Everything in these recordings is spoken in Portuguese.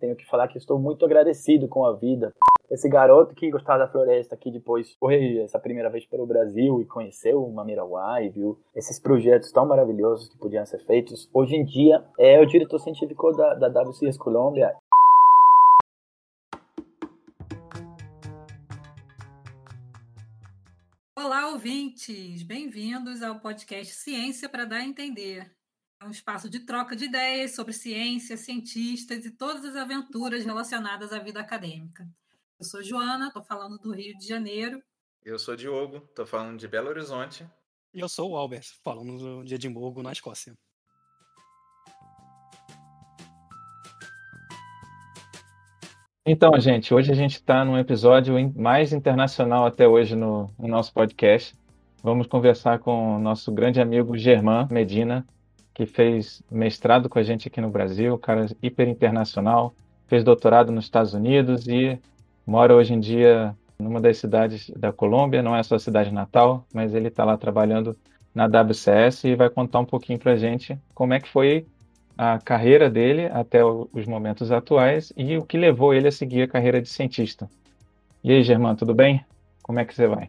Tenho que falar que estou muito agradecido com a vida. Esse garoto que gostava da floresta, que depois foi essa primeira vez pelo Brasil e conheceu o Mamiraguai, viu esses projetos tão maravilhosos que podiam ser feitos, hoje em dia é o diretor científico da, da WCS Colômbia. Olá, ouvintes! Bem-vindos ao podcast Ciência para Dar a Entender. É um espaço de troca de ideias sobre ciência, cientistas e todas as aventuras relacionadas à vida acadêmica. Eu sou Joana, estou falando do Rio de Janeiro. Eu sou Diogo, estou falando de Belo Horizonte. E eu sou o Albert, falando de Edimburgo, na Escócia. Então, gente, hoje a gente está num episódio mais internacional até hoje no, no nosso podcast. Vamos conversar com o nosso grande amigo Germán Medina, que fez mestrado com a gente aqui no Brasil, cara hiper internacional, fez doutorado nos Estados Unidos e mora hoje em dia numa das cidades da Colômbia, não é a sua cidade natal, mas ele está lá trabalhando na WCS e vai contar um pouquinho para a gente como é que foi a carreira dele até os momentos atuais e o que levou ele a seguir a carreira de cientista. E aí, Germán, tudo bem? Como é que você vai?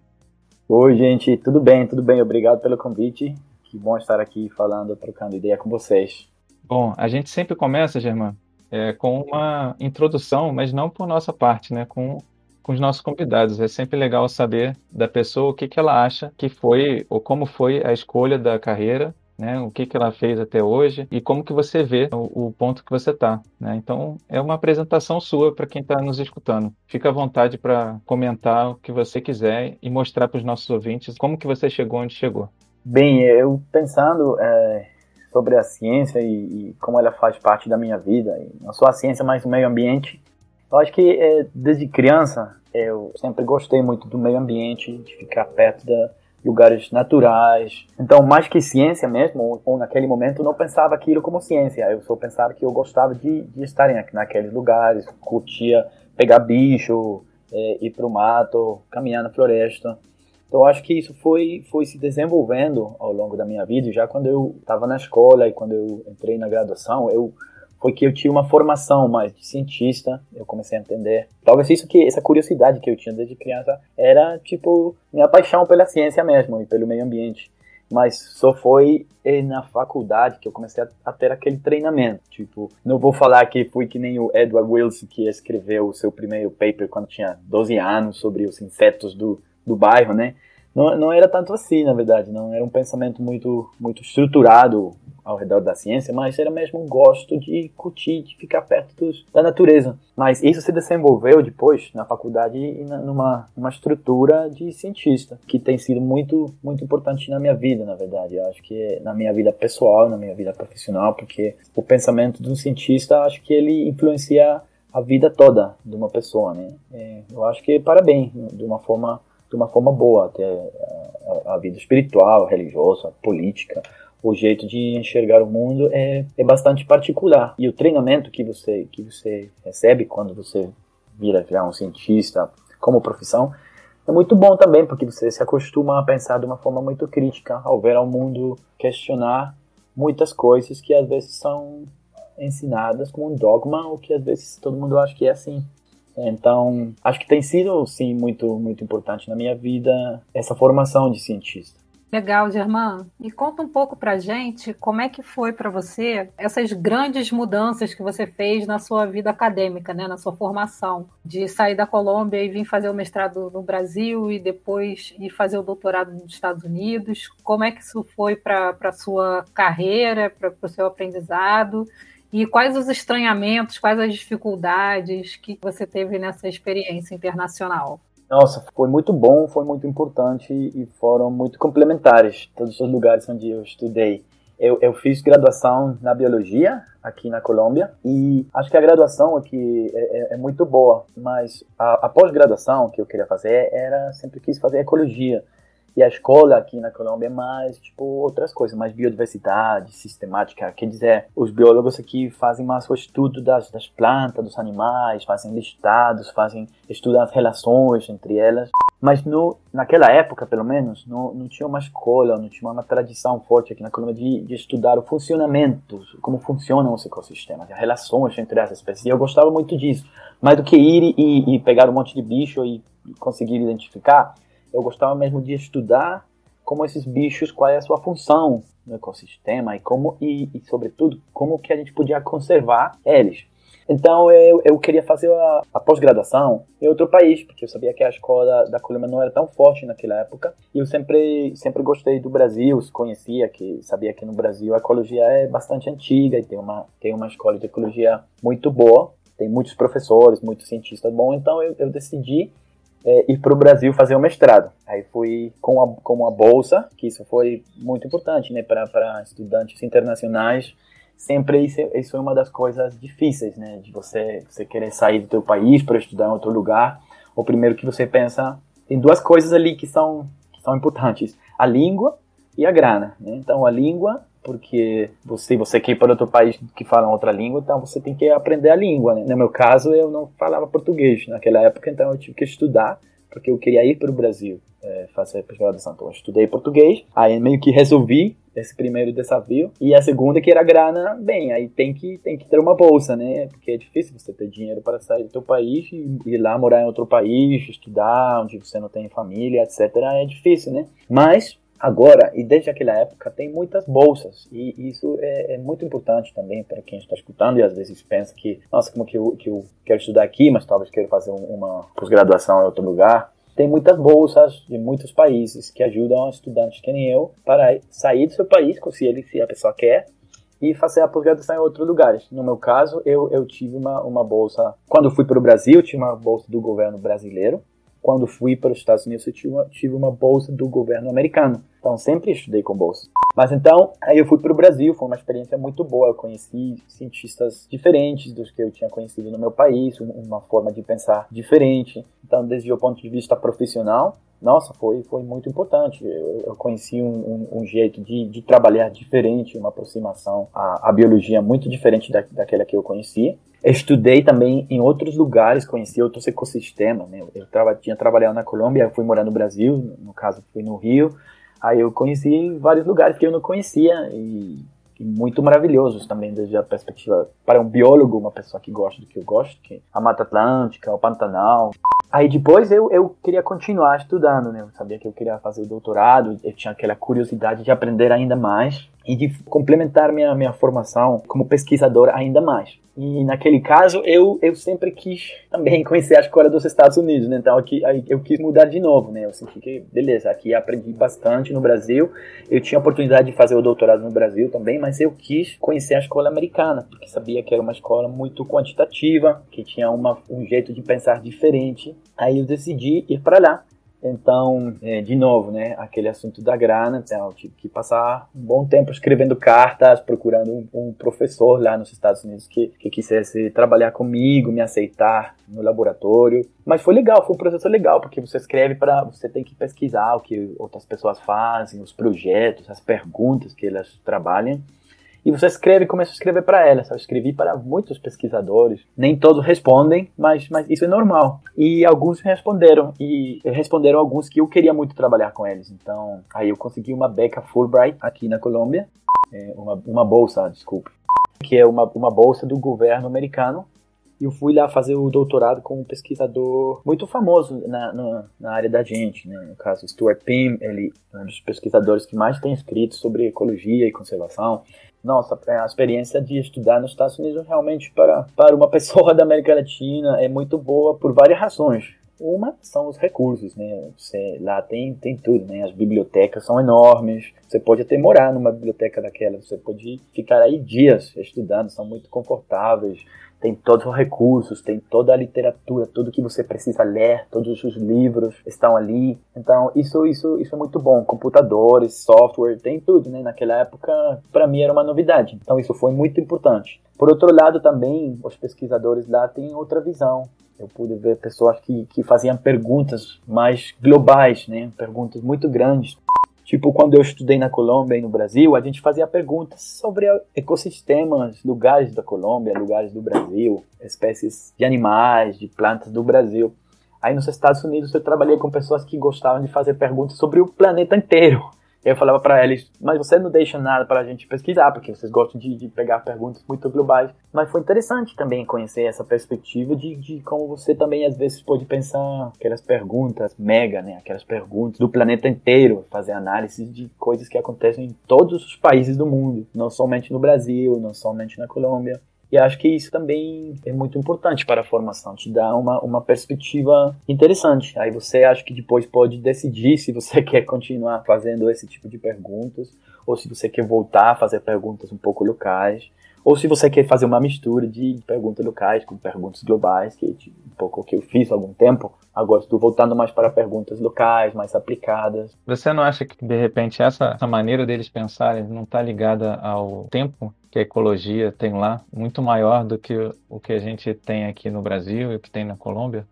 Oi, gente, tudo bem, tudo bem. Obrigado pelo convite. Que bom estar aqui falando, trocando ideia com vocês. Bom, a gente sempre começa, Germán, é, com uma introdução, mas não por nossa parte, né? Com, com os nossos convidados. É sempre legal saber da pessoa o que, que ela acha que foi, ou como foi a escolha da carreira, né? O que, que ela fez até hoje e como que você vê o, o ponto que você está, né? Então, é uma apresentação sua para quem está nos escutando. Fica à vontade para comentar o que você quiser e mostrar para os nossos ouvintes como que você chegou onde chegou. Bem, eu pensando é, sobre a ciência e, e, como ela faz parte da minha vida, não só a ciência, mas o meio ambiente, eu acho que é, desde criança eu sempre gostei muito do meio ambiente, de ficar perto de lugares naturais. Então, mais que ciência mesmo, ou, ou naquele momento, não pensava aquilo como ciência. Eu só pensava que eu gostava de, de estar naqueles lugares, curtia pegar bicho, é, ir para o mato, caminhar na floresta. Então acho que isso foi foi se desenvolvendo ao longo da minha vida. Já quando eu estava na escola e quando eu entrei na graduação, eu foi que eu tinha uma formação mais de cientista. Eu comecei a entender. Talvez isso que essa curiosidade que eu tinha desde criança era tipo minha paixão pela ciência mesmo e pelo meio ambiente. Mas só foi na faculdade que eu comecei a, a ter aquele treinamento. Tipo, não vou falar que fui que nem o Edward Wilson que escreveu o seu primeiro paper quando tinha 12 anos sobre os insetos do do bairro, né? Não, não era tanto assim, na verdade, não era um pensamento muito muito estruturado ao redor da ciência, mas era mesmo um gosto de curtir, de ficar perto dos, da natureza. Mas isso se desenvolveu depois na faculdade e na, numa uma estrutura de cientista, que tem sido muito muito importante na minha vida, na verdade. Eu acho que na minha vida pessoal, na minha vida profissional, porque o pensamento de um cientista, acho que ele influencia a vida toda de uma pessoa, né? É, eu acho que parabéns, de uma forma de uma forma boa, até a, a vida espiritual, religiosa, política, o jeito de enxergar o mundo é, é bastante particular. E o treinamento que você, que você recebe quando você vira já um cientista como profissão é muito bom também, porque você se acostuma a pensar de uma forma muito crítica, ao ver ao mundo questionar muitas coisas que às vezes são ensinadas como um dogma, ou que às vezes todo mundo acha que é assim. Então, acho que tem sido, sim, muito, muito importante na minha vida essa formação de cientista. Legal, Germán. E conta um pouco pra gente como é que foi para você essas grandes mudanças que você fez na sua vida acadêmica, né, na sua formação, de sair da Colômbia e vir fazer o mestrado no Brasil e depois ir fazer o doutorado nos Estados Unidos. Como é que isso foi para a sua carreira, para o seu aprendizado? E quais os estranhamentos, quais as dificuldades que você teve nessa experiência internacional? Nossa, foi muito bom, foi muito importante e foram muito complementares todos os lugares onde eu estudei. Eu, eu, fiz graduação na biologia aqui na Colômbia e acho que a graduação aqui é, é, é muito boa, mas a, a pós-graduação que eu queria fazer era sempre quis fazer ecologia. E a escola aqui na Colômbia é mais, tipo, outras coisas, mais biodiversidade, sistemática. Quer dizer, os biólogos aqui fazem mais o estudo das, das plantas, dos animais, fazem listados, fazem, estudam as relações entre elas. Mas no, naquela época, pelo menos, não, não tinha uma escola, não tinha uma tradição forte aqui na Colômbia de, de estudar o funcionamento, como funcionam os ecossistemas, as relações entre as espécies. E eu gostava muito disso. Mais do que ir e, e pegar um monte de bicho e, conseguir identificar, eu gostava mesmo de estudar como esses bichos, qual é a sua função no ecossistema e como e, e sobretudo como que a gente podia conservar eles. Então eu, eu queria fazer a, a pós-graduação em outro país, porque eu sabia que a escola da Colômbia não era tão forte naquela época. E eu sempre, sempre gostei do Brasil, conhecia que sabia que no Brasil a ecologia é bastante antiga e tem uma, tem uma escola de ecologia muito boa, tem muitos professores, muitos cientistas bons. Então eu, eu decidi é, ir para o Brasil fazer o mestrado. Aí fui com a, com a bolsa, que isso foi muito importante né, para estudantes internacionais sempre isso, isso é uma das coisas difíceis, né? De você, você querer sair do teu país para estudar em outro lugar. O primeiro que você pensa tem duas coisas ali que são que são importantes: a língua e a grana. Né? Então a língua porque você você quer ir para outro país que fala outra língua, então você tem que aprender a língua. Né? No meu caso, eu não falava português naquela época, então eu tive que estudar porque eu queria ir para o Brasil é, fazer pós-graduação. Então eu estudei português, aí meio que resolvi esse primeiro desafio. E a segunda que era grana, bem, aí tem que, tem que ter uma bolsa, né? Porque é difícil você ter dinheiro para sair do teu país e ir lá morar em outro país, estudar, onde você não tem família, etc. É difícil, né? Mas agora, e desde aquela época, tem muitas bolsas. E isso é, é muito importante também para quem está escutando e às vezes pensa que, nossa, como que eu, que eu quero estudar aqui, mas talvez quero fazer uma pós-graduação em outro lugar tem muitas bolsas de muitos países que ajudam estudantes que nem eu para sair do seu país, se ele se a pessoa quer, e fazer a pós-graduação em outros lugares. No meu caso, eu, eu tive uma, uma bolsa. Quando fui para o Brasil, tive uma bolsa do governo brasileiro. Quando fui para os Estados Unidos, eu tive uma, tive uma bolsa do governo americano. Então, sempre estudei com bolsa. Mas então, aí eu fui para o Brasil, foi uma experiência muito boa. Eu conheci cientistas diferentes dos que eu tinha conhecido no meu país, uma forma de pensar diferente. Então, desde o ponto de vista profissional, nossa, foi, foi muito importante. Eu, eu conheci um, um, um, jeito de, de trabalhar diferente, uma aproximação à, à biologia muito diferente da, daquela que eu conhecia. Estudei também em outros lugares, conheci outros ecossistemas. Né? Eu tinha trabalhado na Colômbia, fui morar no Brasil, no caso fui no Rio. Aí eu conheci vários lugares que eu não conhecia e, e, muito maravilhosos também desde a perspectiva para um biólogo, uma pessoa que gosta do que eu gosto, que é a Mata Atlântica, o Pantanal. Aí depois eu, eu queria continuar estudando, né? Eu sabia que eu queria fazer doutorado, eu tinha aquela curiosidade de aprender ainda mais e de complementar minha, minha formação como pesquisador ainda mais. E naquele caso, eu, eu sempre quis também conhecer a escola dos Estados Unidos, né? Então aqui, eu quis mudar de novo, né? Eu senti que, beleza, aqui aprendi bastante no Brasil. Eu tinha a oportunidade de fazer o doutorado no Brasil também, mas eu quis conhecer a escola americana, porque sabia que era uma escola muito quantitativa, que tinha uma, um jeito de pensar diferente. Aí eu decidi ir para lá. Então, é, de novo, né, aquele assunto da grana, então eu tive que passar um bom tempo escrevendo cartas, procurando um, um, professor lá nos Estados Unidos que, que quisesse trabalhar comigo, me aceitar no laboratório. Mas foi legal, foi um processo legal, porque você escreve para, você tem que pesquisar o que outras pessoas fazem, os projetos, as perguntas que elas trabalham e você escreve, começa a escrever para elas. Eu escrevi para muitos pesquisadores. Nem todos respondem, mas, mas isso é normal. E alguns responderam, e responderam alguns que eu queria muito trabalhar com eles. Então, aí eu consegui uma beca Fulbright aqui na Colômbia, é, uma, uma bolsa, desculpe, que é uma, uma bolsa do governo americano e eu fui lá fazer o doutorado com um pesquisador muito famoso na, na, na, área da gente, né? no caso Stuart Pym, ele é um dos pesquisadores que mais tem escrito sobre ecologia e conservação. Nossa, a experiência de estudar nos Estados Unidos realmente para, para uma pessoa da América Latina é muito boa por várias razões. Uma são os recursos, né? Você, lá tem, tem tudo, né? As bibliotecas são enormes. Você pode até morar numa biblioteca daquela. Você pode ficar aí dias estudando, são muito confortáveis tem todos os recursos, tem toda a literatura, tudo que você precisa ler, todos os livros estão ali. Então, isso isso isso é muito bom. Computadores, software, tem tudo, né? Naquela época, para mim era uma novidade. Então, isso foi muito importante. Por outro lado, também os pesquisadores lá têm outra visão. Eu pude ver pessoas que, que faziam perguntas mais globais, né? Perguntas muito grandes. Tipo, quando eu estudei na Colômbia e no Brasil, a gente fazia perguntas sobre ecossistemas, lugares da Colômbia, lugares do Brasil, espécies de animais, de plantas do Brasil. Aí nos Estados Unidos eu trabalhei com pessoas que gostavam de fazer perguntas sobre o planeta inteiro. Eu falava para eles, mas você não deixa nada para a gente pesquisar, porque vocês gostam de, de, pegar perguntas muito globais. Mas foi interessante também conhecer essa perspectiva de, de como você também às vezes pode pensar aquelas perguntas mega, né? Aquelas perguntas do planeta inteiro, fazer análise de coisas que acontecem em todos os países do mundo, não somente no Brasil, não somente na Colômbia. E acho que isso também é muito importante para a formação, te dá uma, uma perspectiva interessante. Aí você acha que depois pode decidir se você quer continuar fazendo esse tipo de perguntas, ou se você quer voltar a fazer perguntas um pouco locais, ou se você quer fazer uma mistura de perguntas locais com perguntas globais, que é um pouco o que eu fiz há algum tempo. Agora estou voltando mais para perguntas locais, mais aplicadas. Você não acha que, de repente, essa, essa maneira deles pensarem não está ligada ao tempo que a ecologia tem lá, muito maior do que o que a gente tem aqui no Brasil e o que tem na Colômbia?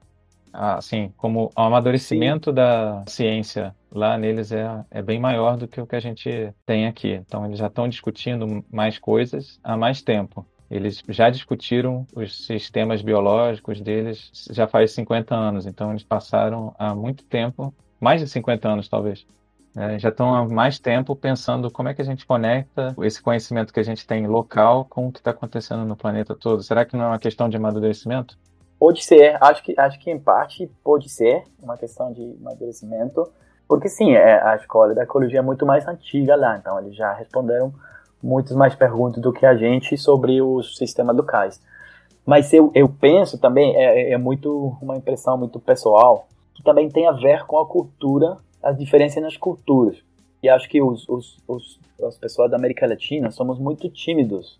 Assim, como o amadurecimento Sim. da ciência lá neles é, é bem maior do que o que a gente tem aqui. Então, eles já estão discutindo mais coisas há mais tempo. Eles já discutiram os sistemas biológicos deles já faz 50 anos, então eles passaram há muito tempo, mais de 50 anos talvez, é, já estão há mais tempo pensando como é que a gente conecta esse conhecimento que a gente tem local com o que está acontecendo no planeta todo. Será que não é uma questão de amadurecimento? Pode ser, acho que, acho que em parte pode ser uma questão de amadurecimento, porque sim, é, a escola da ecologia é muito mais antiga lá, então eles já responderam muitas mais perguntas do que a gente sobre os sistemas locais. Mas eu, eu penso também, é, é muito uma impressão muito pessoal, que também tem a ver com a cultura as diferenças nas culturas. E acho que os, os, os, as pessoas da América Latina somos muito tímidos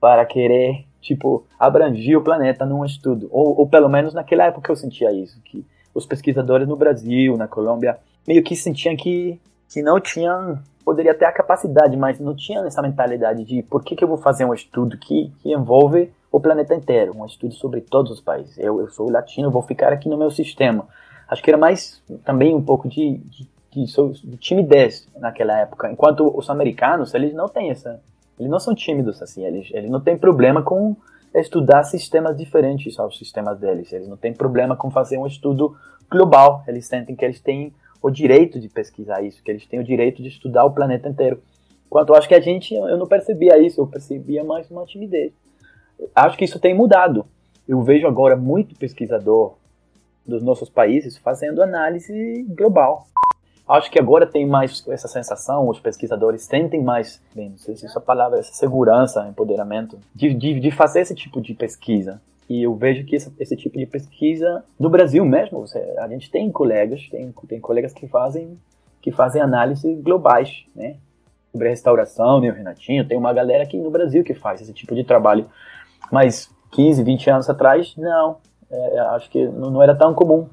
para querer, tipo, abranger o planeta num estudo. Ou, ou pelo menos naquela época eu sentia isso, que os pesquisadores no Brasil, na Colômbia, meio que sentiam que, que não tinham, poderia ter a capacidade, mas não tinham essa mentalidade de por que, que eu vou fazer um estudo que, que envolve o planeta inteiro, um estudo sobre todos os países. Eu, eu sou latino, vou ficar aqui no meu sistema. Acho que era mais também um pouco de, de, de, de timidez naquela época. Enquanto os americanos, eles não têm essa. Eles não são tímidos assim. Eles, eles não têm problema com estudar sistemas diferentes aos sistemas deles. Eles não têm problema com fazer um estudo global. Eles sentem que eles têm o direito de pesquisar isso, que eles têm o direito de estudar o planeta inteiro. Enquanto eu acho que a gente, eu não percebia isso, eu percebia mais uma timidez. Acho que isso tem mudado. Eu vejo agora muito pesquisador dos nossos países fazendo análise global. Acho que agora tem mais essa sensação, os pesquisadores sentem mais, bem, não sei se essa palavra, essa segurança, empoderamento, de, de, de fazer esse tipo de pesquisa. E eu vejo que esse, esse tipo de pesquisa, no Brasil mesmo, você, a gente tem colegas, tem, tem colegas que fazem, que fazem análises globais, né? Sobre restauração, né, o Renatinho, tem uma galera aqui no Brasil que faz esse tipo de trabalho. Mas 15, 20 anos atrás, não é, acho que não era tão comum.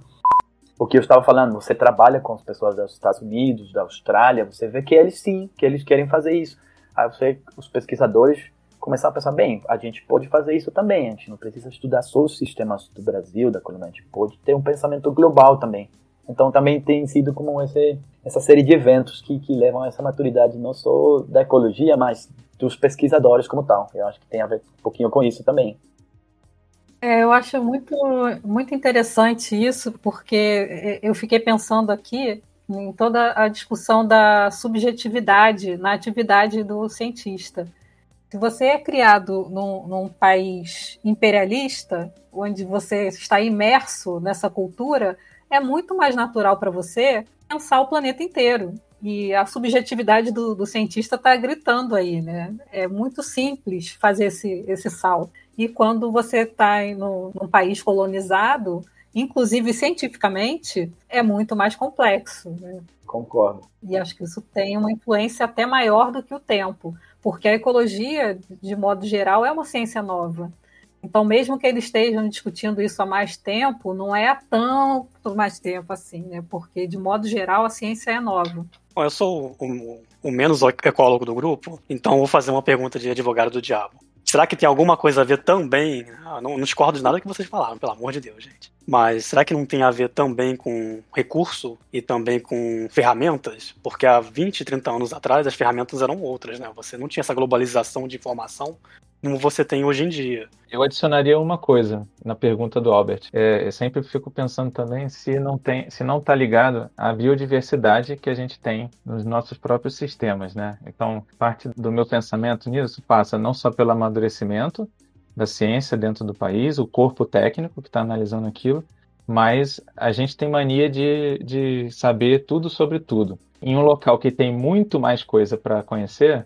O que eu estava falando, você trabalha com as pessoas dos Estados Unidos, da Austrália, você vê que eles sim, que eles querem fazer isso. Aí você, os pesquisadores começaram a pensar, bem, a gente pode fazer isso também, a gente não precisa estudar só os sistemas do Brasil, da Colômbia, a gente pode ter um pensamento global também. Então também tem sido como esse, essa série de eventos que, que levam a essa maturidade não só da ecologia, mas dos pesquisadores como tal. Eu acho que tem a ver um pouquinho com isso também. É, eu acho muito, muito interessante isso, porque eu fiquei pensando aqui em toda a discussão da subjetividade na atividade do cientista. Se você é criado num, num país imperialista, onde você está imerso nessa cultura, é muito mais natural para você pensar o planeta inteiro. E a subjetividade do, do cientista está gritando aí, né? É muito simples fazer esse, esse salto. E quando você está num país colonizado, inclusive cientificamente, é muito mais complexo. Né? Concordo. E acho que isso tem uma influência até maior do que o tempo, porque a ecologia, de modo geral, é uma ciência nova. Então, mesmo que eles estejam discutindo isso há mais tempo, não é há tanto mais tempo assim, né? Porque, de modo geral, a ciência é nova. Bom, eu sou o, o menos ecólogo do grupo, então vou fazer uma pergunta de advogado do diabo. Será que tem alguma coisa a ver também? Ah, não, não discordo de nada que vocês falaram, pelo amor de Deus, gente. Mas será que não tem a ver também com recurso e também com ferramentas? Porque há 20, 30 anos atrás as ferramentas eram outras, né? Você não tinha essa globalização de informação como você tem hoje em dia. Eu adicionaria uma coisa na pergunta do Albert. É, eu sempre fico pensando também se não tem, se não está ligado à biodiversidade que a gente tem nos nossos próprios sistemas, né? Então, parte do meu pensamento nisso passa não só pelo amadurecimento da ciência dentro do país, o corpo técnico que está analisando aquilo, mas a gente tem mania de, de saber tudo sobre tudo. Em um local que tem muito mais coisa para conhecer,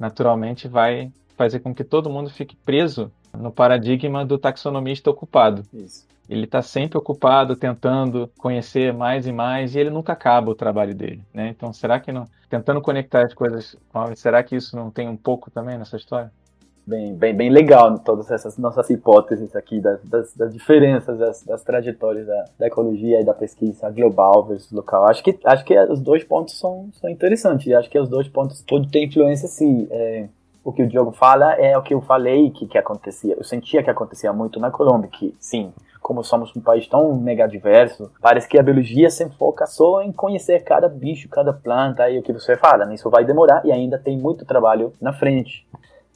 naturalmente vai fazer com que todo mundo fique preso no paradigma do taxonomista ocupado. Isso. Ele está sempre ocupado, tentando conhecer mais e mais, e ele nunca acaba o trabalho dele. Né? Então, será que não. Tentando conectar as coisas, será que isso não tem um pouco também nessa história? bem, bem, bem legal todas essas nossas hipóteses aqui das, das, das diferenças das, das trajetórias da, da, ecologia e da pesquisa global versus local. Acho que acho que os dois pontos são, são interessantes. Acho que os dois pontos tudo tem influência sim. É, o que o Diogo fala é o que eu falei que, que acontecia. Eu sentia que acontecia muito na Colômbia, que sim, como somos um país tão mega diverso, parece que a biologia se foca só em conhecer cada bicho, cada planta e o que você fala. Isso vai demorar e ainda tem muito trabalho na frente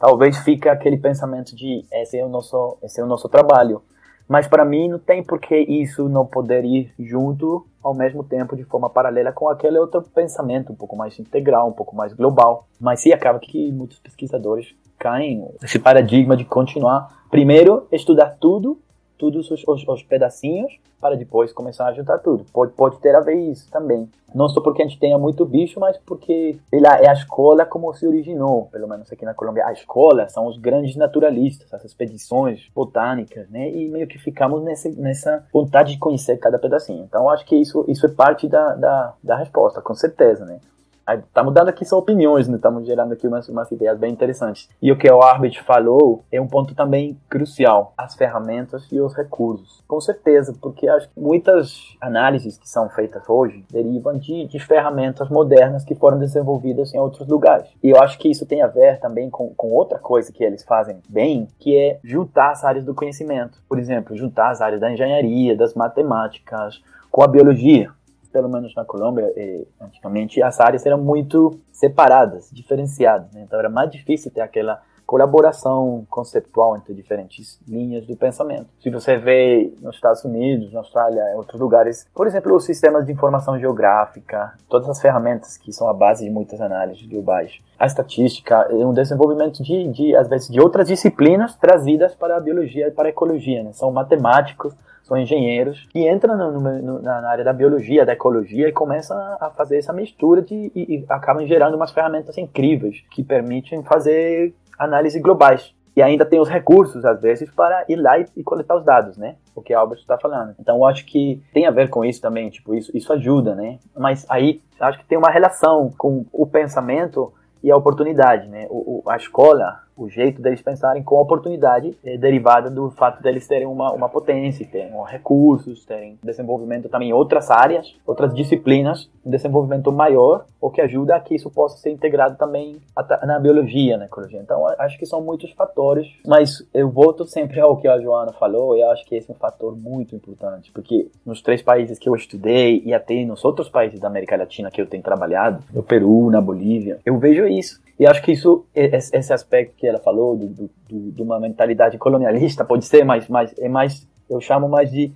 talvez fique aquele pensamento de esse é o nosso, esse é o nosso trabalho. Mas para mim não tem por que isso não poder ir junto ao mesmo tempo de forma paralela com aquele outro pensamento um pouco mais integral, um pouco mais global. Mas sim, acaba que muitos pesquisadores caem nesse paradigma de continuar primeiro estudar tudo todos os, os, os, pedacinhos para depois começar a juntar tudo. Pode, pode ter a ver isso também. Não só porque a gente tenha muito bicho, mas porque lá, é a escola como se originou, pelo menos aqui na Colômbia. A escola são os grandes naturalistas, as expedições botânicas, né? E meio que ficamos nessa, nessa vontade de conhecer cada pedacinho. Então, acho que isso, isso é parte da, da, da resposta, com certeza, né? Estamos dando aqui só opiniões, né? Estamos gerando aqui umas, umas ideias bem interessantes. E o que o Arbit falou é um ponto também crucial: as ferramentas e os recursos. Com certeza, porque acho que muitas análises que são feitas hoje derivam de, de ferramentas modernas que foram desenvolvidas em outros lugares. E eu acho que isso tem a ver também com, com outra coisa que eles fazem bem, que é juntar as áreas do conhecimento. Por exemplo, juntar as áreas da engenharia, das matemáticas, com a biologia pelo menos na Colômbia, antigamente, as áreas eram muito separadas, diferenciadas. Né? Então era mais difícil ter aquela colaboração conceptual entre diferentes linhas do pensamento. Se você vê nos Estados Unidos, na Austrália, em outros lugares, por exemplo, os sistemas de informação geográfica, todas as ferramentas que são a base de muitas análises globais, a estatística, é um desenvolvimento de, de às vezes, de outras disciplinas trazidas para a biologia e para a ecologia. Né? São matemáticos, são engenheiros, e entram no, no, na área da biologia, da ecologia, e começam a fazer essa mistura de, e, e acabam gerando umas ferramentas incríveis que permitem fazer análises globais. E ainda tem os recursos, às vezes, para ir lá e, e coletar os dados, né? O que a Albert está falando. Então, eu acho que tem a ver com isso também, tipo, isso, isso ajuda, né? Mas aí, acho que tem uma relação com o pensamento e a oportunidade, né? O, o, a escola, o jeito deles pensarem com a oportunidade é derivada do fato deles terem uma, uma potência, terem recursos, terem desenvolvimento também em outras áreas, outras disciplinas, um desenvolvimento maior, o que ajuda a que isso possa ser integrado também na biologia, na ecologia. Então, acho que são muitos fatores, mas eu volto sempre ao que a Joana falou, e acho que esse é um fator muito importante, porque nos três países que eu estudei e até nos outros países da América Latina que eu tenho trabalhado, no Peru, na Bolívia, eu vejo isso. E acho que isso, esse aspecto que ela falou, de, de, de uma mentalidade colonialista, pode ser, mas, mas é mais, eu chamo mais de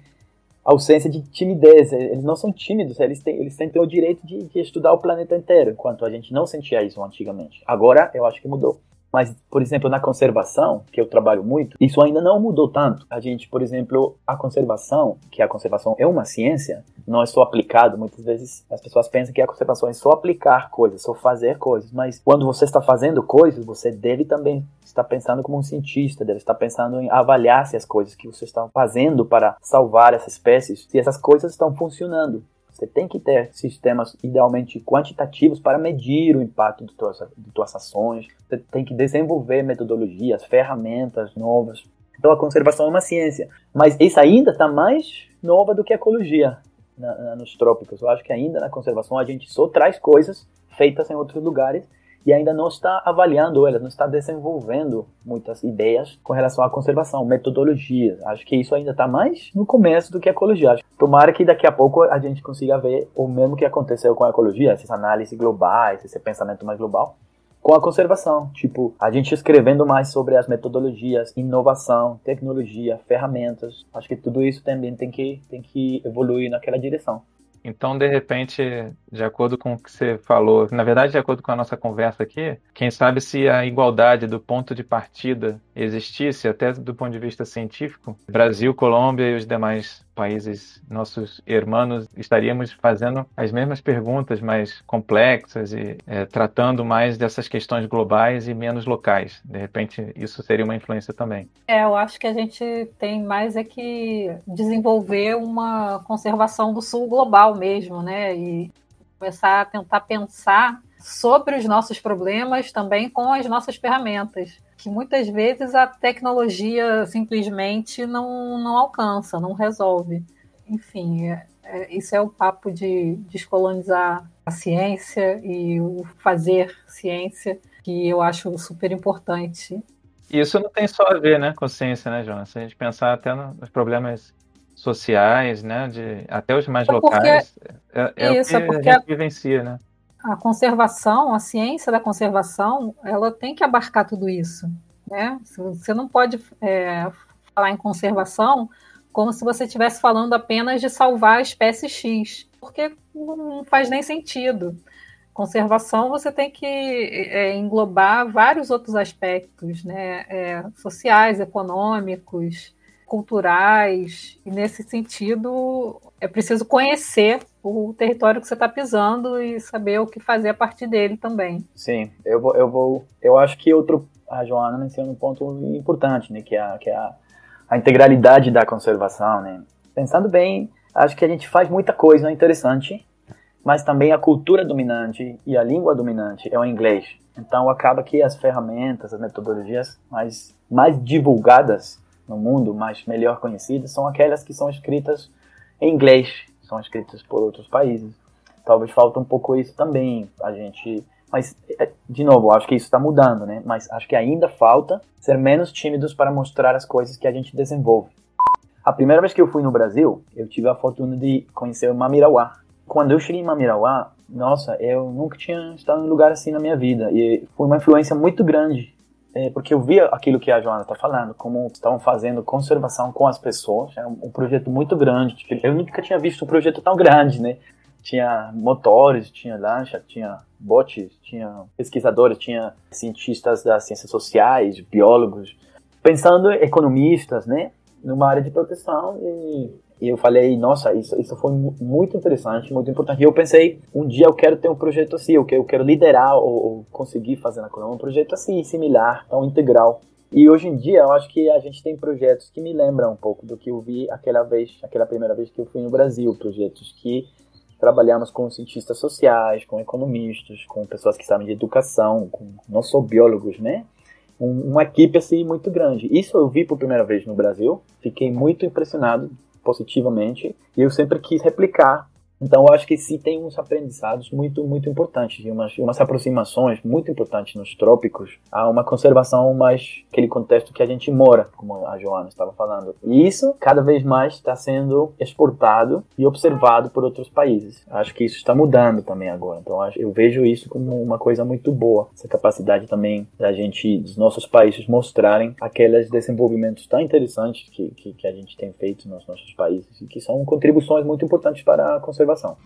ausência de timidez. Eles não são tímidos, eles têm, eles têm o direito de, de estudar o planeta inteiro, enquanto a gente não sentia isso antigamente. Agora, eu acho que mudou. Mas, por exemplo, na conservação, que eu trabalho muito, isso ainda não mudou tanto. A gente, por exemplo, a conservação, que a conservação é uma ciência, não é só aplicado. Muitas vezes as pessoas pensam que a conservação é só aplicar coisas, só fazer coisas. Mas quando você está fazendo coisas, você deve também estar pensando como um cientista, deve estar pensando em avaliar se as coisas que você está fazendo para salvar essas espécies, se essas coisas estão funcionando. Você tem que ter sistemas idealmente quantitativos para medir o impacto de tuas, de tuas ações. Você tem que desenvolver metodologias, ferramentas novas. Então a conservação é uma ciência, mas isso ainda está mais nova do que a ecologia na, na, nos trópicos. Eu acho que ainda na conservação a gente só traz coisas feitas em outros lugares e ainda não está avaliando elas, não está desenvolvendo muitas ideias com relação à conservação, metodologias. Acho que isso ainda está mais no começo do que a ecologia. Tomara que daqui a pouco a gente consiga ver o mesmo que aconteceu com a ecologia, essas análises globais, esse pensamento mais global, com a conservação. Tipo, a gente escrevendo mais sobre as metodologias, inovação, tecnologia, ferramentas. Acho que tudo isso também tem que, tem que evoluir naquela direção. Então, de repente, de acordo com o que você falou, na verdade, de acordo com a nossa conversa aqui, quem sabe se a igualdade do ponto de partida existisse, até do ponto de vista científico, Brasil, Colômbia e os demais países, nossos irmãos, estaríamos fazendo as mesmas perguntas, mais complexas e é, tratando mais dessas questões globais e menos locais. De repente, isso seria uma influência também. É, eu acho que a gente tem mais é que desenvolver uma conservação do sul global mesmo, né? E começar a tentar pensar sobre os nossos problemas também com as nossas ferramentas que muitas vezes a tecnologia simplesmente não, não alcança, não resolve. Enfim, é, é, isso é o papo de descolonizar a ciência e o fazer ciência, que eu acho super importante. Isso não tem só a ver né, com ciência, né, Jonas? Se a gente pensar até nos problemas sociais, né, de, até os mais é locais, é, é isso, o que é porque a gente vivencia, né? A conservação, a ciência da conservação, ela tem que abarcar tudo isso. Né? Você não pode é, falar em conservação como se você estivesse falando apenas de salvar a espécie X, porque não faz nem sentido. Conservação você tem que é, englobar vários outros aspectos, né? É, sociais, econômicos, culturais, e nesse sentido é preciso conhecer o território que você está pisando e saber o que fazer a partir dele também. Sim, eu vou, eu vou, eu acho que outro, a Joana menciona um ponto importante, né, que é, a, que é a, a integralidade da conservação, né. Pensando bem, acho que a gente faz muita coisa interessante, mas também a cultura dominante e a língua dominante é o inglês. Então acaba que as ferramentas, as metodologias mais, mais divulgadas no mundo, mais melhor conhecidas, são aquelas que são escritas em inglês, são escritas por outros países. Talvez falta um pouco isso também, a gente. Mas, é, de novo, acho que isso está mudando, né? Mas acho que ainda falta ser menos tímidos para mostrar as coisas que a gente desenvolve. A primeira vez que eu fui no Brasil, eu tive a fortuna de conhecer o Mamirauá. Quando eu cheguei em Mamirauá, nossa, eu nunca tinha estado em um lugar assim na minha vida. E foi uma influência muito grande é, porque eu via aquilo que a Joana está falando, como estavam fazendo conservação com as pessoas, era um, um projeto muito grande. Tipo, eu nunca tinha visto um projeto tão grande, né? Tinha motores, tinha lancha, tinha botes, tinha pesquisadores, tinha cientistas das ciências sociais, biólogos, pensando economistas, né? Numa área de proteção e e eu falei, nossa, isso, isso foi muito interessante, muito importante. E eu pensei, um dia eu quero ter um projeto assim, eu quero, eu quero liderar ou, ou conseguir fazer na Colômbia um projeto assim, similar, tão integral. E hoje em dia eu acho que a gente tem projetos que me lembram um pouco do que eu vi aquela vez, aquela primeira vez que eu fui no Brasil, projetos que trabalhamos com cientistas sociais, com economistas, com pessoas que sabem de educação, com não só biólogos, né? Um, uma equipe assim muito grande. Isso eu vi por primeira vez no Brasil, fiquei muito impressionado positivamente. E eu sempre quis replicar então, eu acho que sim tem uns aprendizados muito, muito importantes e umas, umas aproximações muito importantes nos trópicos a uma conservação mais aquele contexto que a gente mora, como a Joana estava falando. E isso, cada vez mais, está sendo exportado e observado por outros países. Acho que isso está mudando também agora. Então, eu vejo isso como uma coisa muito boa. Essa capacidade também da gente, dos nossos países, mostrarem aqueles desenvolvimentos tão interessantes que, que, que a gente tem feito nos nossos países e que são contribuições muito importantes para a conservação observação.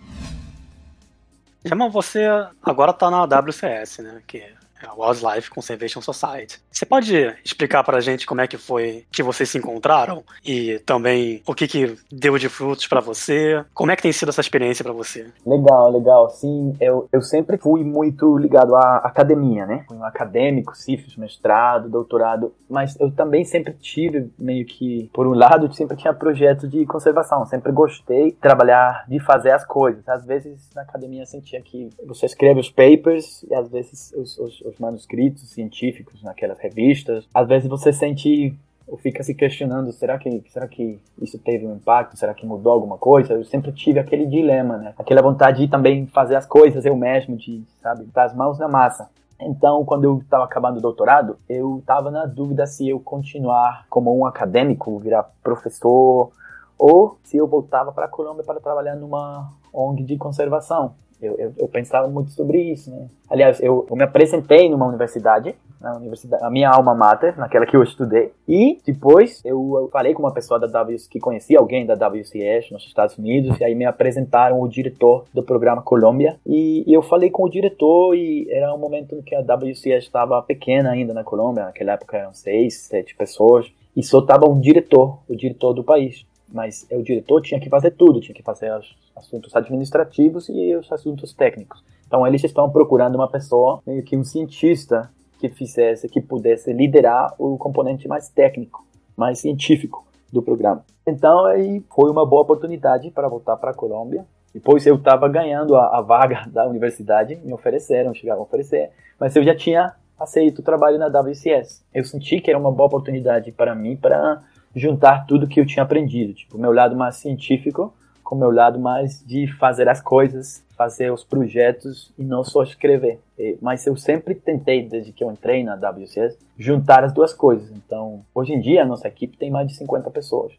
Irmão, você agora está na WCS, né? Que Wildlife Conservation Society. Você pode explicar para a gente como é que foi que vocês se encontraram e também o que, que deu de frutos para você? Como é que tem sido essa experiência para você? Legal, legal. Sim, eu, eu sempre fui muito ligado à academia, né? Fui um acadêmico, CIFES, mestrado, doutorado, mas eu também sempre tive meio que, por um lado, sempre tinha projetos de conservação, sempre gostei de trabalhar, de fazer as coisas. Às vezes na academia eu sentia que você escreve os papers e às vezes os, os os manuscritos científicos naquelas revistas, às vezes você sente ou fica se questionando, será que, será que isso teve um impacto? Será que mudou alguma coisa? Eu sempre tive aquele dilema, né? Aquela vontade de também fazer as coisas eu mesmo, de, sabe, botar as mãos na massa. Então, quando eu estava acabando o doutorado, eu estava na dúvida se eu continuar como um acadêmico, virar professor, ou se eu voltava para a Colômbia para trabalhar numa ONG de conservação. Eu, eu, eu, pensava muito sobre isso, né? Aliás, eu, eu me apresentei numa universidade, na universidade, a minha alma mater, naquela que eu estudei, e depois eu, falei com uma pessoa da WC, que conhecia alguém da WCS nos Estados Unidos, e aí me apresentaram o diretor do programa Colômbia, e, e eu falei com o diretor, e era um momento em que a WCS estava pequena ainda na Colômbia, naquela época eram seis, sete pessoas, e só estava um diretor, o diretor do país mas o diretor tinha que fazer tudo, tinha que fazer os assuntos administrativos e os assuntos técnicos. Então eles estão procurando uma pessoa, meio que um cientista, que fizesse, que pudesse liderar o componente mais técnico, mais científico do programa. Então aí foi uma boa oportunidade para voltar para a Colômbia. Depois eu estava ganhando a, a, vaga da universidade, me ofereceram, chegaram a oferecer, mas eu já tinha aceito o trabalho na WCS. Eu senti que era uma boa oportunidade para mim para juntar tudo que eu tinha aprendido, tipo, meu lado mais científico com meu lado mais de fazer as coisas, fazer os projetos e não só escrever. Mas eu sempre tentei, desde que eu entrei na WCS, juntar as duas coisas. Então, hoje em dia, a nossa equipe tem mais de 50 pessoas.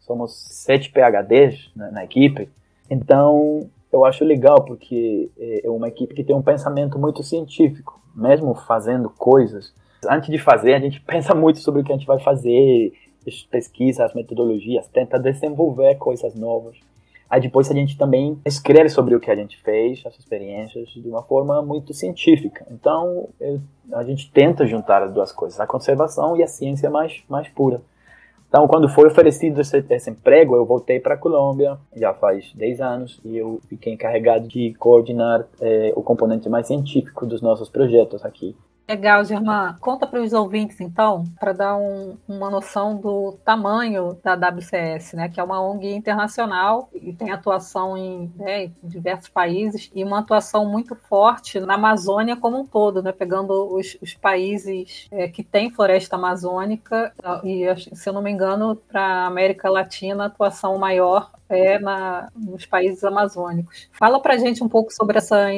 Somos sete PHDs na, na equipe. Então, eu acho legal porque é, é uma equipe que tem um pensamento muito científico, mesmo fazendo coisas. Antes de fazer, a gente pensa muito sobre o que a gente vai fazer, pesquisa as metodologias, tenta desenvolver coisas novas. Aí depois a gente também escreve sobre o que a gente fez, as experiências, de uma forma muito científica. Então eu, a gente tenta juntar as duas coisas, a conservação e a ciência mais, mais pura. Então, quando foi oferecido esse, esse emprego, eu voltei para a Colômbia, já faz 10 anos, e eu fiquei encarregado de coordenar eh, o componente mais científico dos nossos projetos aqui. Legal, Germán. Conta para os ouvintes, então, para dar um, uma noção do tamanho da WCS, né, que é uma ONG internacional e tem atuação em, né, em diversos países e uma atuação muito forte na Amazônia como um todo, né, pegando os, os países é, que têm floresta amazônica e, se eu não me engano, para a América Latina, a atuação maior é na, nos países amazônicos. Fala para gente um pouco sobre essa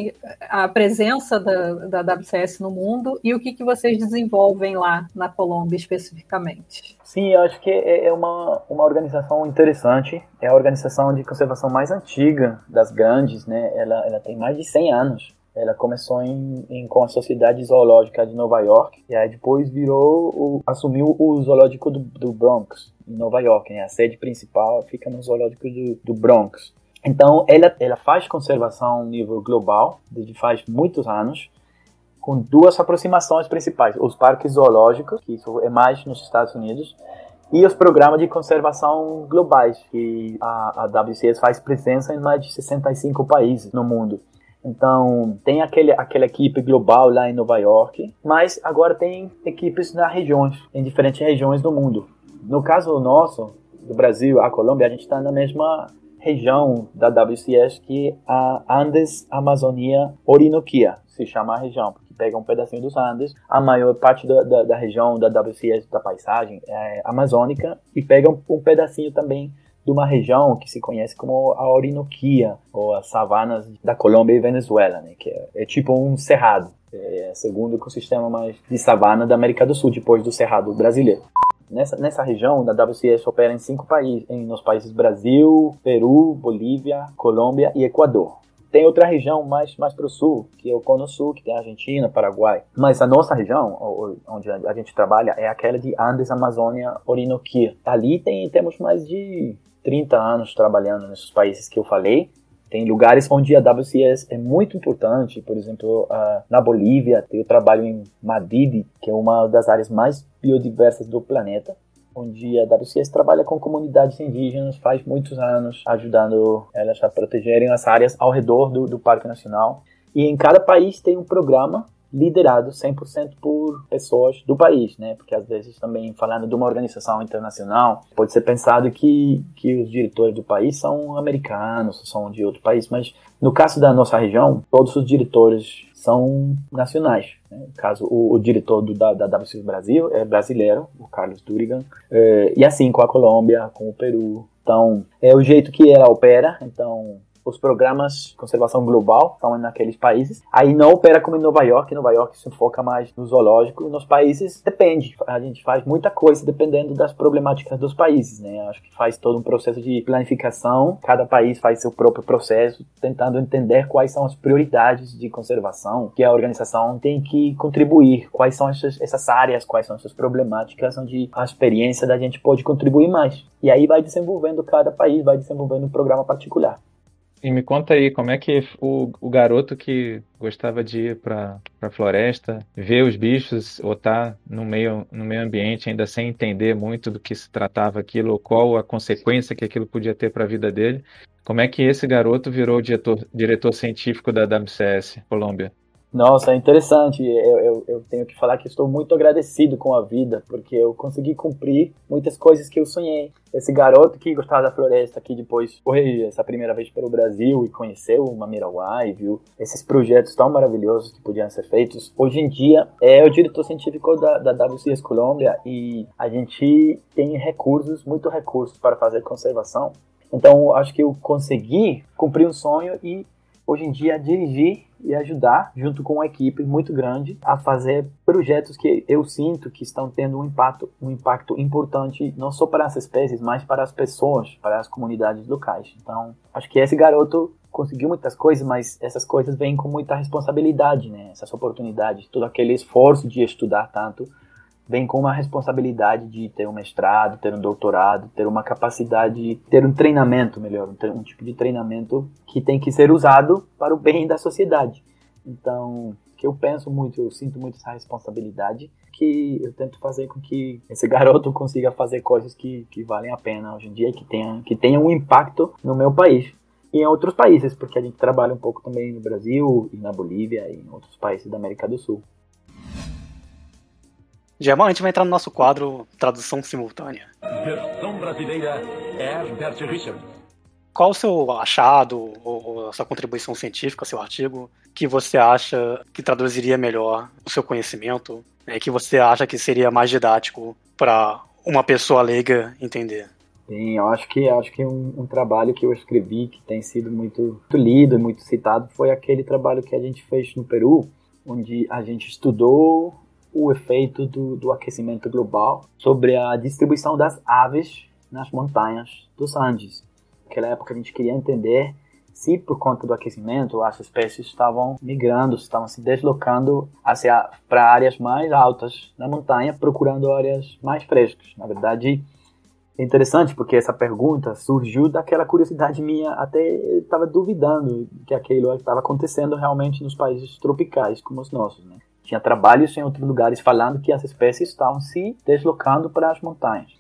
a presença da, da WCS no mundo e o que, que vocês desenvolvem lá na Colômbia especificamente. Sim, eu acho que é, é uma, uma organização interessante. É a organização de conservação mais antiga das grandes, né? Ela, ela tem mais de 100 anos. Ela começou em, em, com a Sociedade Zoológica de Nova York e aí depois virou o, assumiu o zoológico do, do Bronx em Nova York, né? A sede principal fica no zoológico do, do Bronx. Então, ela, ela faz conservação a nível global, desde faz muitos anos, com duas aproximações principais: os parques zoológicos, que isso é mais nos Estados Unidos, e os programas de conservação globais, que a, a WCS faz presença em mais de 65 países no mundo. Então, tem aquele, aquela equipe global lá em Nova York, mas agora tem equipes nas regiões, em diferentes regiões do mundo. No caso nosso, do Brasil, a Colômbia, a gente está na mesma região da WCS que a Andes Amazônia Orinoquia, se chama a região, porque pega um pedacinho dos Andes, a maior parte da, da, da região da WCS, da paisagem, é amazônica, e pega um, um pedacinho também de uma região que se conhece como a Orinoquia, ou as savanas da Colômbia e Venezuela, né, que é, é tipo um cerrado, é o segundo ecossistema mais de savana da América do Sul, depois do cerrado brasileiro. Nessa, nessa região, a WCS opera em cinco países, em, nos países Brasil, Peru, Bolívia, Colômbia e Equador. Tem outra região mais, mais para o sul, que é o Cono Sul, que tem Argentina, Paraguai. Mas a nossa região, onde a gente trabalha, é aquela de Andes, Amazônia, Orinoquia. Ali tem, temos mais de 30 anos trabalhando nesses países que eu falei. Tem lugares onde a WCS é muito importante, por exemplo, na Bolívia o trabalho em Madrid, que é uma das áreas mais biodiversas do planeta, onde a WCS trabalha com comunidades indígenas faz muitos anos, ajudando elas a protegerem as áreas ao redor do, do Parque Nacional. E em cada país tem um programa liderado 100% por pessoas do país, né? Porque às vezes também falando de uma organização internacional, pode ser pensado que, que os diretores do país são americanos, são de outro país, mas no caso da nossa região, todos os diretores são nacionais. Né? No caso, o, o diretor do, da, da WC Brasil é brasileiro, o Carlos Durigan, é, e assim com a Colômbia, com o Peru. Então, é o jeito que ela opera, então os programas de conservação global estão naqueles países. Aí não opera como em Nova York. Em Nova York se foca mais no zoológico. Nos países depende. A gente faz muita coisa dependendo das problemáticas dos países, né? Acho que faz todo um processo de planificação. Cada país faz seu próprio processo, tentando entender quais são as prioridades de conservação que a organização tem que contribuir. Quais são essas, essas áreas, quais são essas problemáticas onde a experiência da gente pode contribuir mais. E aí vai desenvolvendo cada país, vai desenvolvendo um programa particular. E me conta aí, como é que o, o garoto que gostava de ir para a floresta, ver os bichos ou estar tá no meio, no meio ambiente ainda sem entender muito do que se tratava aquilo, ou qual a consequência que aquilo podia ter para a vida dele, como é que esse garoto virou diretor, diretor científico da WCS Colômbia? Nossa, é interessante. Eu, eu, eu, tenho que falar que estou muito agradecido com a vida, porque eu consegui cumprir muitas coisas que eu sonhei. Esse garoto que gostava da floresta, que depois foi essa primeira vez pelo Brasil e conheceu o Mamiraguai, viu esses projetos tão maravilhosos que podiam ser feitos. Hoje em dia é o diretor científico da, da WCS Colômbia e a gente tem recursos, muito recursos para fazer conservação. Então, acho que eu consegui cumprir um sonho e hoje em dia dirigir e ajudar, junto com uma equipe muito grande, a fazer projetos que eu sinto que estão tendo um impacto, um impacto importante não só para as espécies, mas para as pessoas, para as comunidades locais. Então, acho que esse garoto conseguiu muitas coisas, mas essas coisas vêm com muita responsabilidade, né? Essas oportunidades, todo aquele esforço de estudar tanto vem com uma responsabilidade de ter um mestrado, ter um doutorado, ter uma capacidade, ter um treinamento melhor, um, tipo de treinamento que tem que ser usado para o bem da sociedade. Então, que eu penso muito, eu sinto muito essa responsabilidade que eu tento fazer com que esse garoto consiga fazer coisas que, que valem a pena hoje em dia, que tenha, que tenha um impacto no meu país e em outros países, porque a gente trabalha um pouco também no Brasil e na Bolívia e em outros países da América do Sul. Gemma, a gente vai entrar no nosso quadro Tradução Simultânea. Versão brasileira Herbert Richards. Qual o seu achado ou a sua contribuição científica, seu artigo, que você acha que traduziria melhor o seu conhecimento, né, que você acha que seria mais didático para uma pessoa leiga entender? Sim, eu acho que acho que um, um, trabalho que eu escrevi que tem sido muito, muito lido e muito citado foi aquele trabalho que a gente fez no Peru, onde a gente estudou o efeito do, do aquecimento global sobre a distribuição das aves nas montanhas dos Andes. Naquela época a gente queria entender se por conta do aquecimento as espécies estavam migrando, estavam se deslocando para áreas mais altas na montanha, procurando áreas mais frescas. Na verdade, é interessante porque essa pergunta surgiu daquela curiosidade minha, até estava duvidando que aquilo estava acontecendo realmente nos países tropicais como os nossos, né? Tinha trabalhos em outros lugares falando que as espécies estavam se deslocando para as montanhas.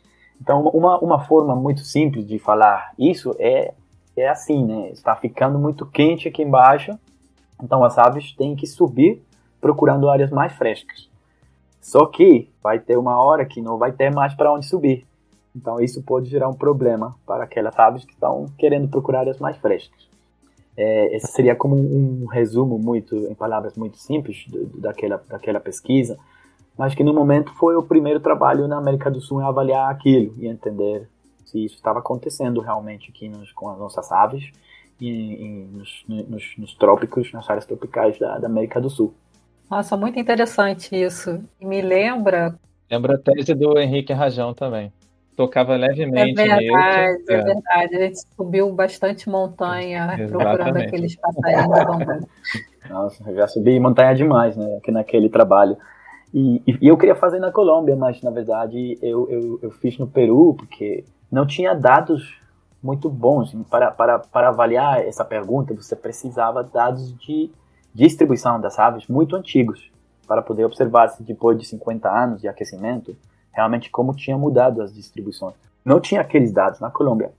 Então, uma, uma forma muito simples de falar isso é, é assim, né? Está ficando muito quente aqui embaixo, então as aves têm que subir procurando áreas mais frescas. Só que vai ter uma hora que não vai ter mais para onde subir. Então isso pode gerar um problema para aquelas aves que estão querendo procurar áreas mais frescas. É, esse seria como um, resumo muito, em palavras muito simples, daquela, daquela pesquisa, mas que no momento foi o primeiro trabalho na América do Sul em avaliar aquilo e entender se isso estava acontecendo realmente aqui nos, com as nossas aves e, e nos, nos, nos, trópicos, nas áreas tropicais da, da América do Sul. Nossa, muito interessante isso. Me lembra. Lembra a tese do Henrique Rajão também tocava levemente. É verdade, é. é. verdade. A gente subiu bastante montanha Exatamente. procurando aqueles passarinhos. Nossa, já subi montanha demais, né? Aqui naquele trabalho. E, e, eu queria fazer na Colômbia, mas na verdade eu, eu, eu fiz no Peru, porque não tinha dados muito bons. Para, para, para avaliar essa pergunta, você precisava de dados de distribuição das aves muito antigos, para poder observar se depois de 50 anos de aquecimento, realmente como tinha mudado as distribuições. Não tinha aqueles dados na Colômbia.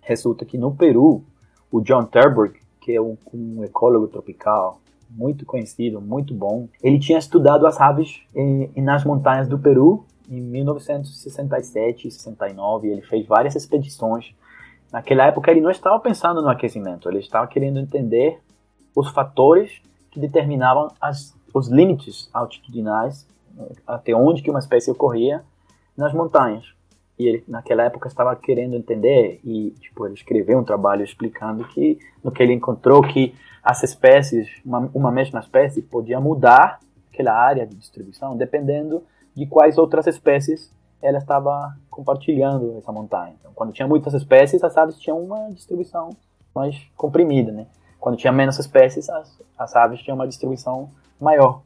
Resulta que no Peru, o John Terburg, que é um, um ecólogo tropical muito conhecido, muito bom, ele tinha estudado as aves em, nas montanhas do Peru em 1967 e 69. Ele fez várias expedições. Naquela época ele não estava pensando no aquecimento, ele estava querendo entender os fatores que determinavam as, os limites altitudinais, até onde que uma espécie ocorria nas montanhas. e ele naquela época estava querendo entender e tipo ele escreveu um trabalho explicando que no que ele encontrou que as espécies uma, uma mesma espécie podia mudar aquela área de distribuição dependendo de quais outras espécies ela estava compartilhando essa montanha. Então, quando tinha muitas espécies, as aves tinham uma distribuição mais comprimida, né? Quando tinha menos espécies, as, as aves tinham uma distribuição maior.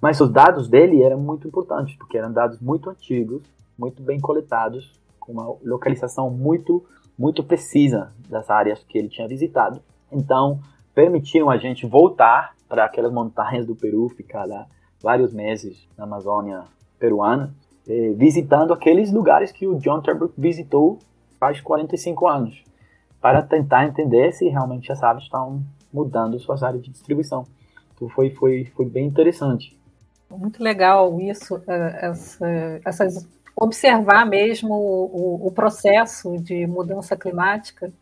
Mas os dados dele eram muito importantes, porque eram dados muito antigos, muito bem coletados, com uma localização muito, muito precisa das áreas que ele tinha visitado. Então, permitiam a gente voltar para aquelas montanhas do Peru, ficar lá vários meses na Amazônia peruana, eh, visitando aqueles lugares que o John Turbo visitou faz 45 anos, para tentar entender se realmente as aves estão mudando suas áreas de distribuição. Então foi, foi, foi bem interessante. Muito legal isso, eh, essa, essas, observar mesmo o, o processo de mudança climática.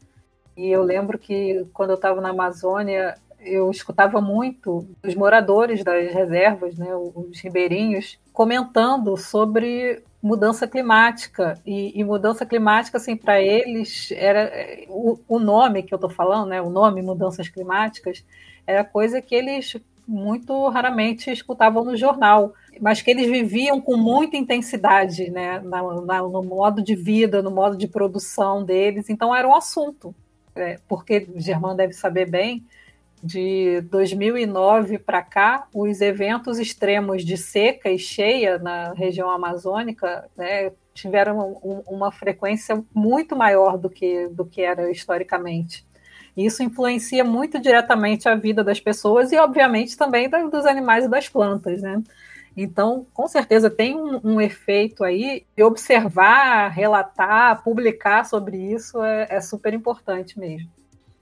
E eu lembro que quando eu estava na Amazônia, eu escutava muito os moradores das reservas, né, os ribeirinhos, comentando sobre mudança climática e, e mudança climática assim para eles era o, o, nome que eu estou falando né o nome mudanças climáticas era coisa que eles muito raramente escutavam no jornal mas que eles viviam com muita intensidade né na, na, no modo de vida no modo de produção deles então era um assunto é, porque o Germán deve saber bem de 2009 para cá, os eventos extremos de seca e cheia na região amazônica né, tiveram um, uma frequência muito maior do que, do que era historicamente. Isso influencia muito diretamente a vida das pessoas e, obviamente, também dos animais e das plantas, né? Então, com certeza tem um, um, efeito aí. E observar, relatar, publicar sobre isso é, é super importante mesmo.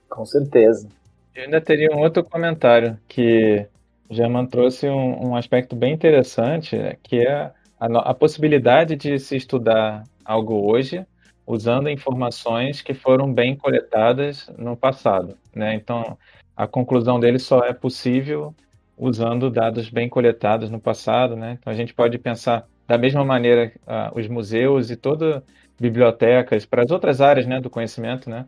Com certeza. Eu ainda teria um outro comentário que German trouxe um, um aspecto bem interessante, que é a, a, possibilidade de se estudar algo hoje usando informações que foram bem coletadas no passado. Né? Então, a conclusão dele só é possível usando dados bem coletados no passado. Né? Então, a gente pode pensar da mesma maneira uh, os museus e todas bibliotecas para as outras áreas né, do conhecimento, né?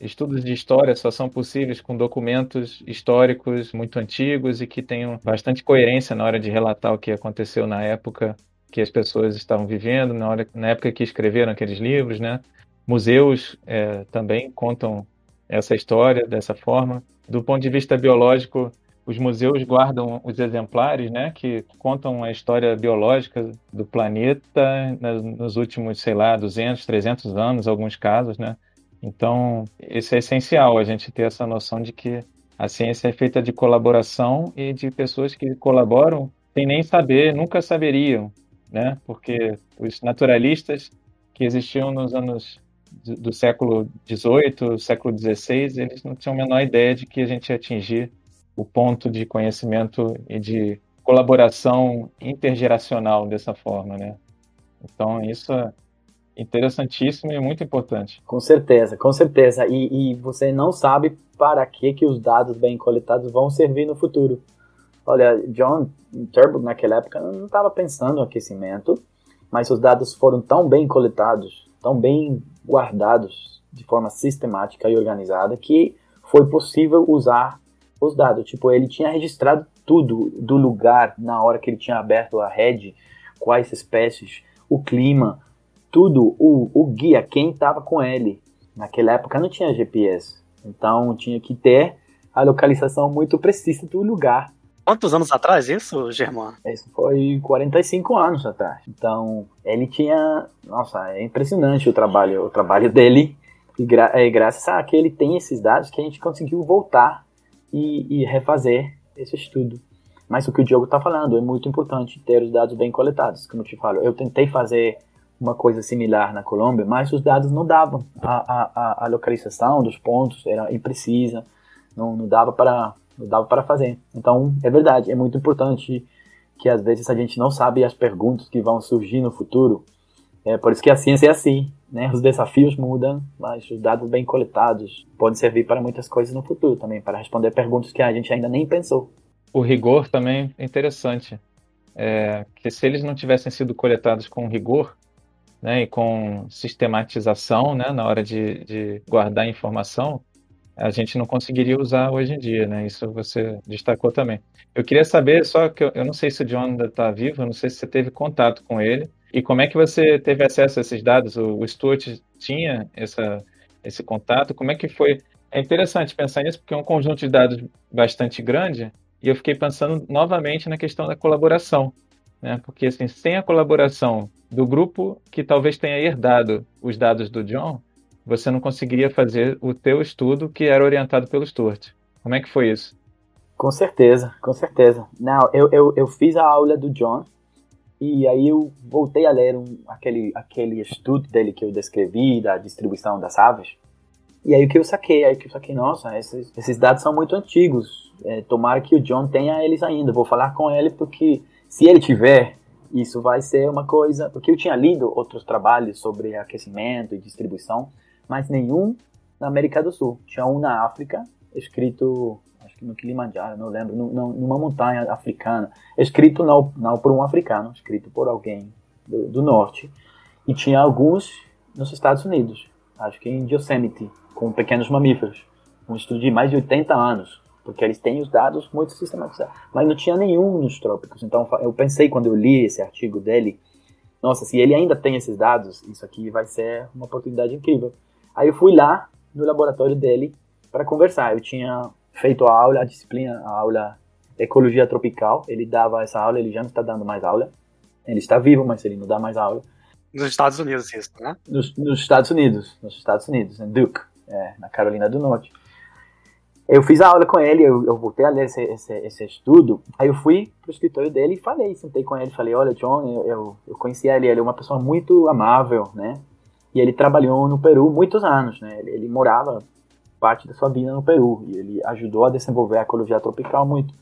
Estudos de história só são possíveis com documentos históricos muito antigos e que tenham bastante coerência na hora de relatar o que aconteceu na época que as pessoas estavam vivendo, na, hora, na época que escreveram aqueles livros, né? Museus é, também contam essa história dessa forma. Do ponto de vista biológico, os museus guardam os exemplares, né, que contam a história biológica do planeta nos últimos, sei lá, 200, 300 anos, alguns casos, né? Então, isso é essencial, a gente ter essa noção de que a ciência é feita de colaboração e de pessoas que colaboram sem nem saber, nunca saberiam, né? Porque os naturalistas que existiam nos anos do século XVIII, século XVI, eles não tinham a menor ideia de que a gente ia atingir o ponto de conhecimento e de colaboração intergeracional dessa forma, né? Então, isso interessantíssimo e muito importante. Com certeza, com certeza. E, e, você não sabe para que, que os dados bem coletados vão servir no futuro. Olha, John Turbo naquela época não estava pensando no aquecimento, mas os dados foram tão bem coletados, tão bem guardados de forma sistemática e organizada que foi possível usar os dados. Tipo, ele tinha registrado tudo do lugar na hora que ele tinha aberto a rede, quais espécies, o clima, tudo, o, o guia, quem estava com ele. Naquela época não tinha GPS, então tinha que ter a localização muito precisa do lugar. Quantos anos atrás isso, Germán? Isso foi 45 anos atrás. Então, ele tinha. Nossa, é impressionante o trabalho, o trabalho dele. E gra é, graças a que ele tem esses dados que a gente conseguiu voltar e, e refazer esse estudo. Mas o que o Diogo está falando é muito importante ter os dados bem coletados. Como eu te falo, eu tentei fazer uma coisa similar na Colômbia, mas os dados não davam. A, a, a localização dos pontos era imprecisa, não, não, dava para, dava para fazer. Então, é verdade, é muito importante que às vezes a gente não sabe as perguntas que vão surgir no futuro. É por isso que a ciência é assim, né? Os desafios mudam, mas os dados bem coletados podem servir para muitas coisas no futuro também, para responder perguntas que a gente ainda nem pensou. O rigor também é interessante. É, que se eles não tivessem sido coletados com rigor, né, e com sistematização né, na hora de, de guardar informação, a gente não conseguiria usar hoje em dia, né? Isso você destacou também. Eu queria saber, só que eu, eu não sei se o John ainda está vivo, eu não sei se você teve contato com ele, e como é que você teve acesso a esses dados? O, o Stuart tinha essa, esse contato? Como é que foi? É interessante pensar nisso, porque é um conjunto de dados bastante grande, e eu fiquei pensando novamente na questão da colaboração, né? Porque assim, sem a colaboração do grupo que talvez tenha herdado os dados do John, você não conseguiria fazer o teu estudo que era orientado pelo Stuart. Como é que foi isso? Com certeza, com certeza. Não, eu, eu, eu fiz a aula do John e aí eu voltei a ler um, aquele, aquele estudo dele que eu descrevi da distribuição das aves. E aí o que eu saquei, aí que eu saquei, nossa, esses, esses dados são muito antigos. É, tomara que o John tenha eles ainda. Vou falar com ele porque se ele tiver, isso vai ser uma coisa. Porque eu tinha lido outros trabalhos sobre aquecimento e distribuição mas nenhum na América do Sul. Tinha um na África, escrito, acho que no Kilimanjaro, não lembro, numa montanha africana, escrito não, não por um africano, escrito por alguém do, do norte. E tinha alguns nos Estados Unidos, acho que em Yosemite, com pequenos mamíferos. Um estudo de mais de 80 anos, porque eles têm os dados muito sistematizados. Mas não tinha nenhum nos trópicos. Então eu pensei, quando eu li esse artigo dele, nossa, se ele ainda tem esses dados, isso aqui vai ser uma oportunidade incrível. Aí eu fui lá no laboratório dele para conversar. Eu tinha feito a aula, a disciplina, a aula Ecologia Tropical. Ele dava essa aula, ele já não está dando mais aula. Ele está vivo, mas ele não dá mais aula. Nos Estados Unidos, isso, né? Nos, nos Estados Unidos, nos Estados Unidos, em Duke, é, na Carolina do Norte. Eu fiz a aula com ele, eu, eu voltei a ler esse, esse, esse, estudo. Aí eu fui pro escritório dele e falei, sentei com ele, falei, olha, John, eu, eu, eu conhecia ele, ele é uma pessoa muito amável, né? E ele trabalhou no Peru muitos anos, né? Ele, ele, morava parte da sua vida no Peru e ele ajudou a desenvolver a ecologia tropical muito.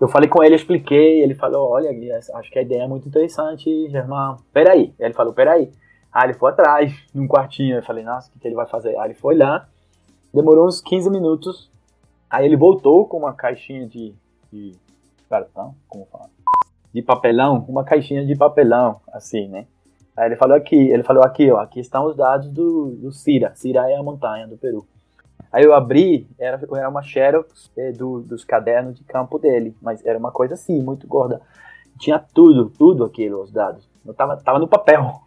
Eu falei com ele, expliquei, ele falou, olha, acho que a ideia é muito interessante, Germán. Peraí. Ele falou, peraí. Aí ele foi atrás, num quartinho. Eu falei, nossa, o que, que ele vai fazer? Aí ele foi lá, demorou uns 15 minutos. Aí ele voltou com uma caixinha de, de cartão, como fala? De papelão, uma caixinha de papelão, assim, né? Aí ele falou aqui, ele falou aqui, ó, aqui estão os dados do, do Cira. Cira é a montanha do Peru. Aí eu abri, era, era uma xerox é, do, dos cadernos de campo dele, mas era uma coisa assim, muito gorda. Tinha tudo, tudo aquilo, os dados. Eu tava, tava no papel.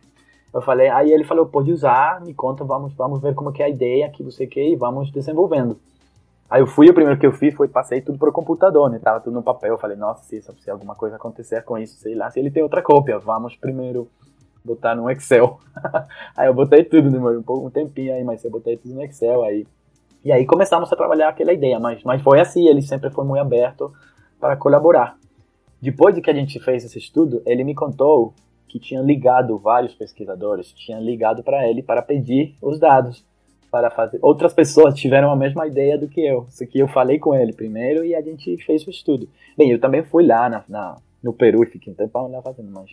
Eu falei, aí ele falou, pode usar, me conta, vamos, vamos ver como que é a ideia que você quer e vamos desenvolvendo. Aí eu fui, o primeiro que eu fiz foi passei tudo pro computador, né? Tava tudo no papel. Eu falei, nossa, se, se alguma coisa acontecer com isso, sei lá, se ele tem outra cópia, vamos primeiro botar no Excel. aí eu botei tudo, demorou um, um tempinho aí, mas eu botei tudo no Excel aí. E aí começamos a trabalhar aquela ideia, mas, mas foi assim, ele sempre foi muito aberto para colaborar. Depois de que a gente fez esse estudo, ele me contou que tinha ligado vários pesquisadores, tinha ligado para ele para pedir os dados para fazer. Outras pessoas tiveram a mesma ideia do que eu. Isso que eu falei com ele primeiro e a gente fez o estudo. Bem, eu também fui lá na, na no Peru e fiquei um tempão lá fazendo, mas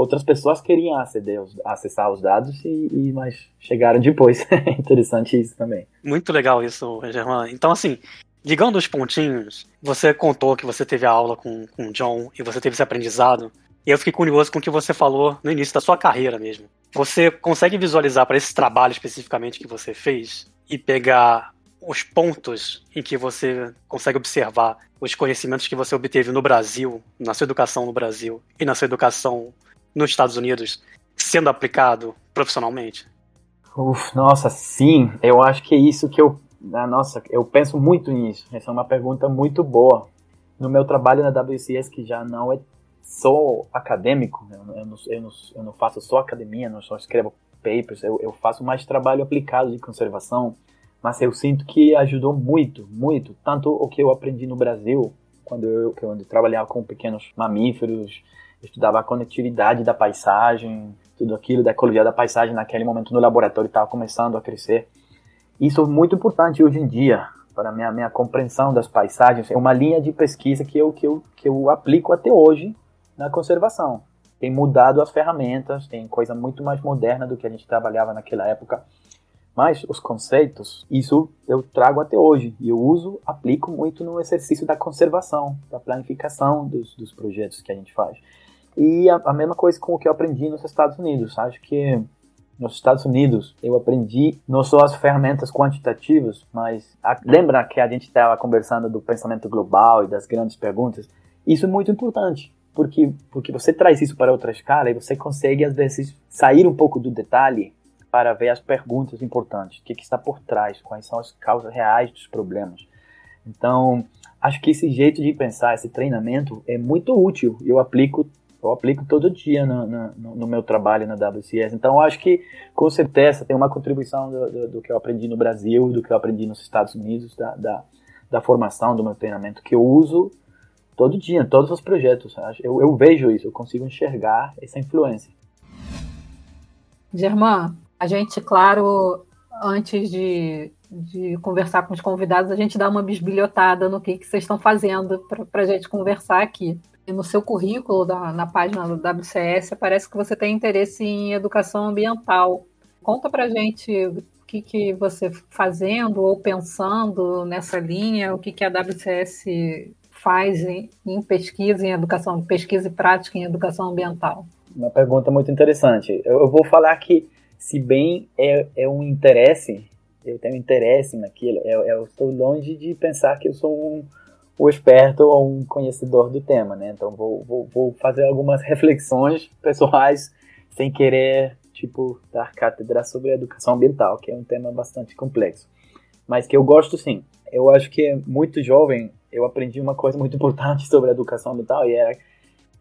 outras pessoas queriam aceder, acessar os dados e, e mas chegaram depois. É interessante isso também. Muito legal isso, Germán. Então, assim, ligando os pontinhos, você contou que você teve a aula com, com o John e você teve esse aprendizado. E eu fiquei curioso com o que você falou no início da sua carreira mesmo. Você consegue visualizar para esse trabalho especificamente que você fez e pegar os pontos em que você consegue observar os conhecimentos que você obteve no Brasil, na sua educação no Brasil e na sua educação nos Estados Unidos sendo aplicado profissionalmente? Uf, nossa, sim. Eu acho que é isso que eu. Ah, nossa, eu penso muito nisso. Essa é uma pergunta muito boa. No meu trabalho na WCS, que já não é só acadêmico, eu não, eu não, eu não, faço só academia, não só escrevo papers, eu, eu faço mais trabalho aplicado de conservação, mas eu sinto que ajudou muito, muito, tanto o que eu aprendi no Brasil, quando eu, quando eu trabalhava com pequenos mamíferos, estudava a conectividade da paisagem, tudo aquilo da ecologia da paisagem naquele momento no laboratório estava começando a crescer. Isso é muito importante hoje em dia para a minha, minha compreensão das paisagens. É uma linha de pesquisa que eu, que, eu, que eu aplico até hoje na conservação. Tem mudado as ferramentas, tem coisa muito mais moderna do que a gente trabalhava naquela época. Mas os conceitos, isso eu trago até hoje. E eu uso, aplico muito no exercício da conservação, da planificação dos, dos projetos que a gente faz. E a, a mesma coisa com o que eu aprendi nos Estados Unidos. Acho que nos Estados Unidos, eu aprendi não só as ferramentas quantitativas, mas a, lembra que a gente estava conversando do pensamento global e das grandes perguntas? Isso é muito importante, porque porque você traz isso para outra escala e você consegue às vezes sair um pouco do detalhe para ver as perguntas importantes, o que, que está por trás, quais são as causas reais dos problemas. Então, acho que esse jeito de pensar, esse treinamento é muito útil. Eu aplico eu aplico todo dia no, no, no, meu trabalho na WCS. Então, acho que, com certeza, tem uma contribuição do, do, do, que eu aprendi no Brasil, do que eu aprendi nos Estados Unidos, da, da, da, formação, do meu treinamento, que eu uso todo dia, em todos os projetos. Eu, eu vejo isso, eu consigo enxergar essa influência. Germán, a gente, claro, antes de, de conversar com os convidados, a gente dá uma bisbilhotada no que, que vocês estão fazendo para a gente conversar aqui no seu currículo, da, na página do WCS, parece que você tem interesse em educação ambiental. Conta pra gente o que, que você fazendo ou pensando nessa linha, o que, que a WCS faz em, em pesquisa em educação, pesquisa e prática em educação ambiental. Uma pergunta muito interessante. Eu, eu vou falar que, se bem é, é um interesse, eu tenho interesse naquilo, eu, eu estou longe de pensar que eu sou um o esperto ou um conhecedor do tema, né? Então vou, vou, vou fazer algumas reflexões pessoais sem querer, tipo, dar cátedra sobre educação ambiental, que é um tema bastante complexo. Mas que eu gosto sim. Eu acho que muito jovem eu aprendi uma coisa muito importante sobre a educação ambiental e era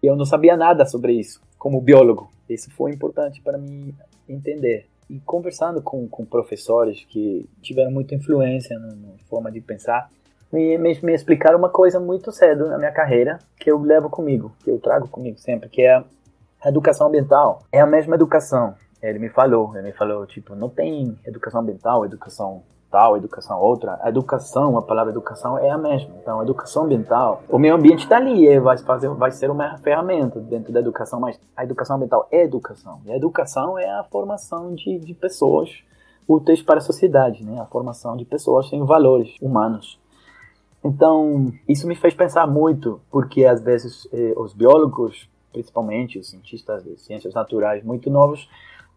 eu não sabia nada sobre isso como biólogo. Isso foi importante para mim entender. E conversando com, com professores que tiveram muita influência na forma de pensar, me, me, me explicaram uma coisa muito cedo na minha carreira que eu levo comigo, que eu trago comigo sempre, que é a educação ambiental. É a mesma educação. Ele me falou, ele me falou, tipo, não tem educação ambiental, educação tal, educação outra. A educação, a palavra educação é a mesma. Então, a educação ambiental, o meio ambiente está ali, é, vai, fazer, vai ser uma ferramenta dentro da educação, mas a educação ambiental é educação. E a educação é a formação de, de pessoas úteis para a sociedade, né? A formação de pessoas sem valores humanos. Então, isso me fez pensar muito, porque às vezes eh, os biólogos, principalmente os cientistas de ciências naturais muito novos,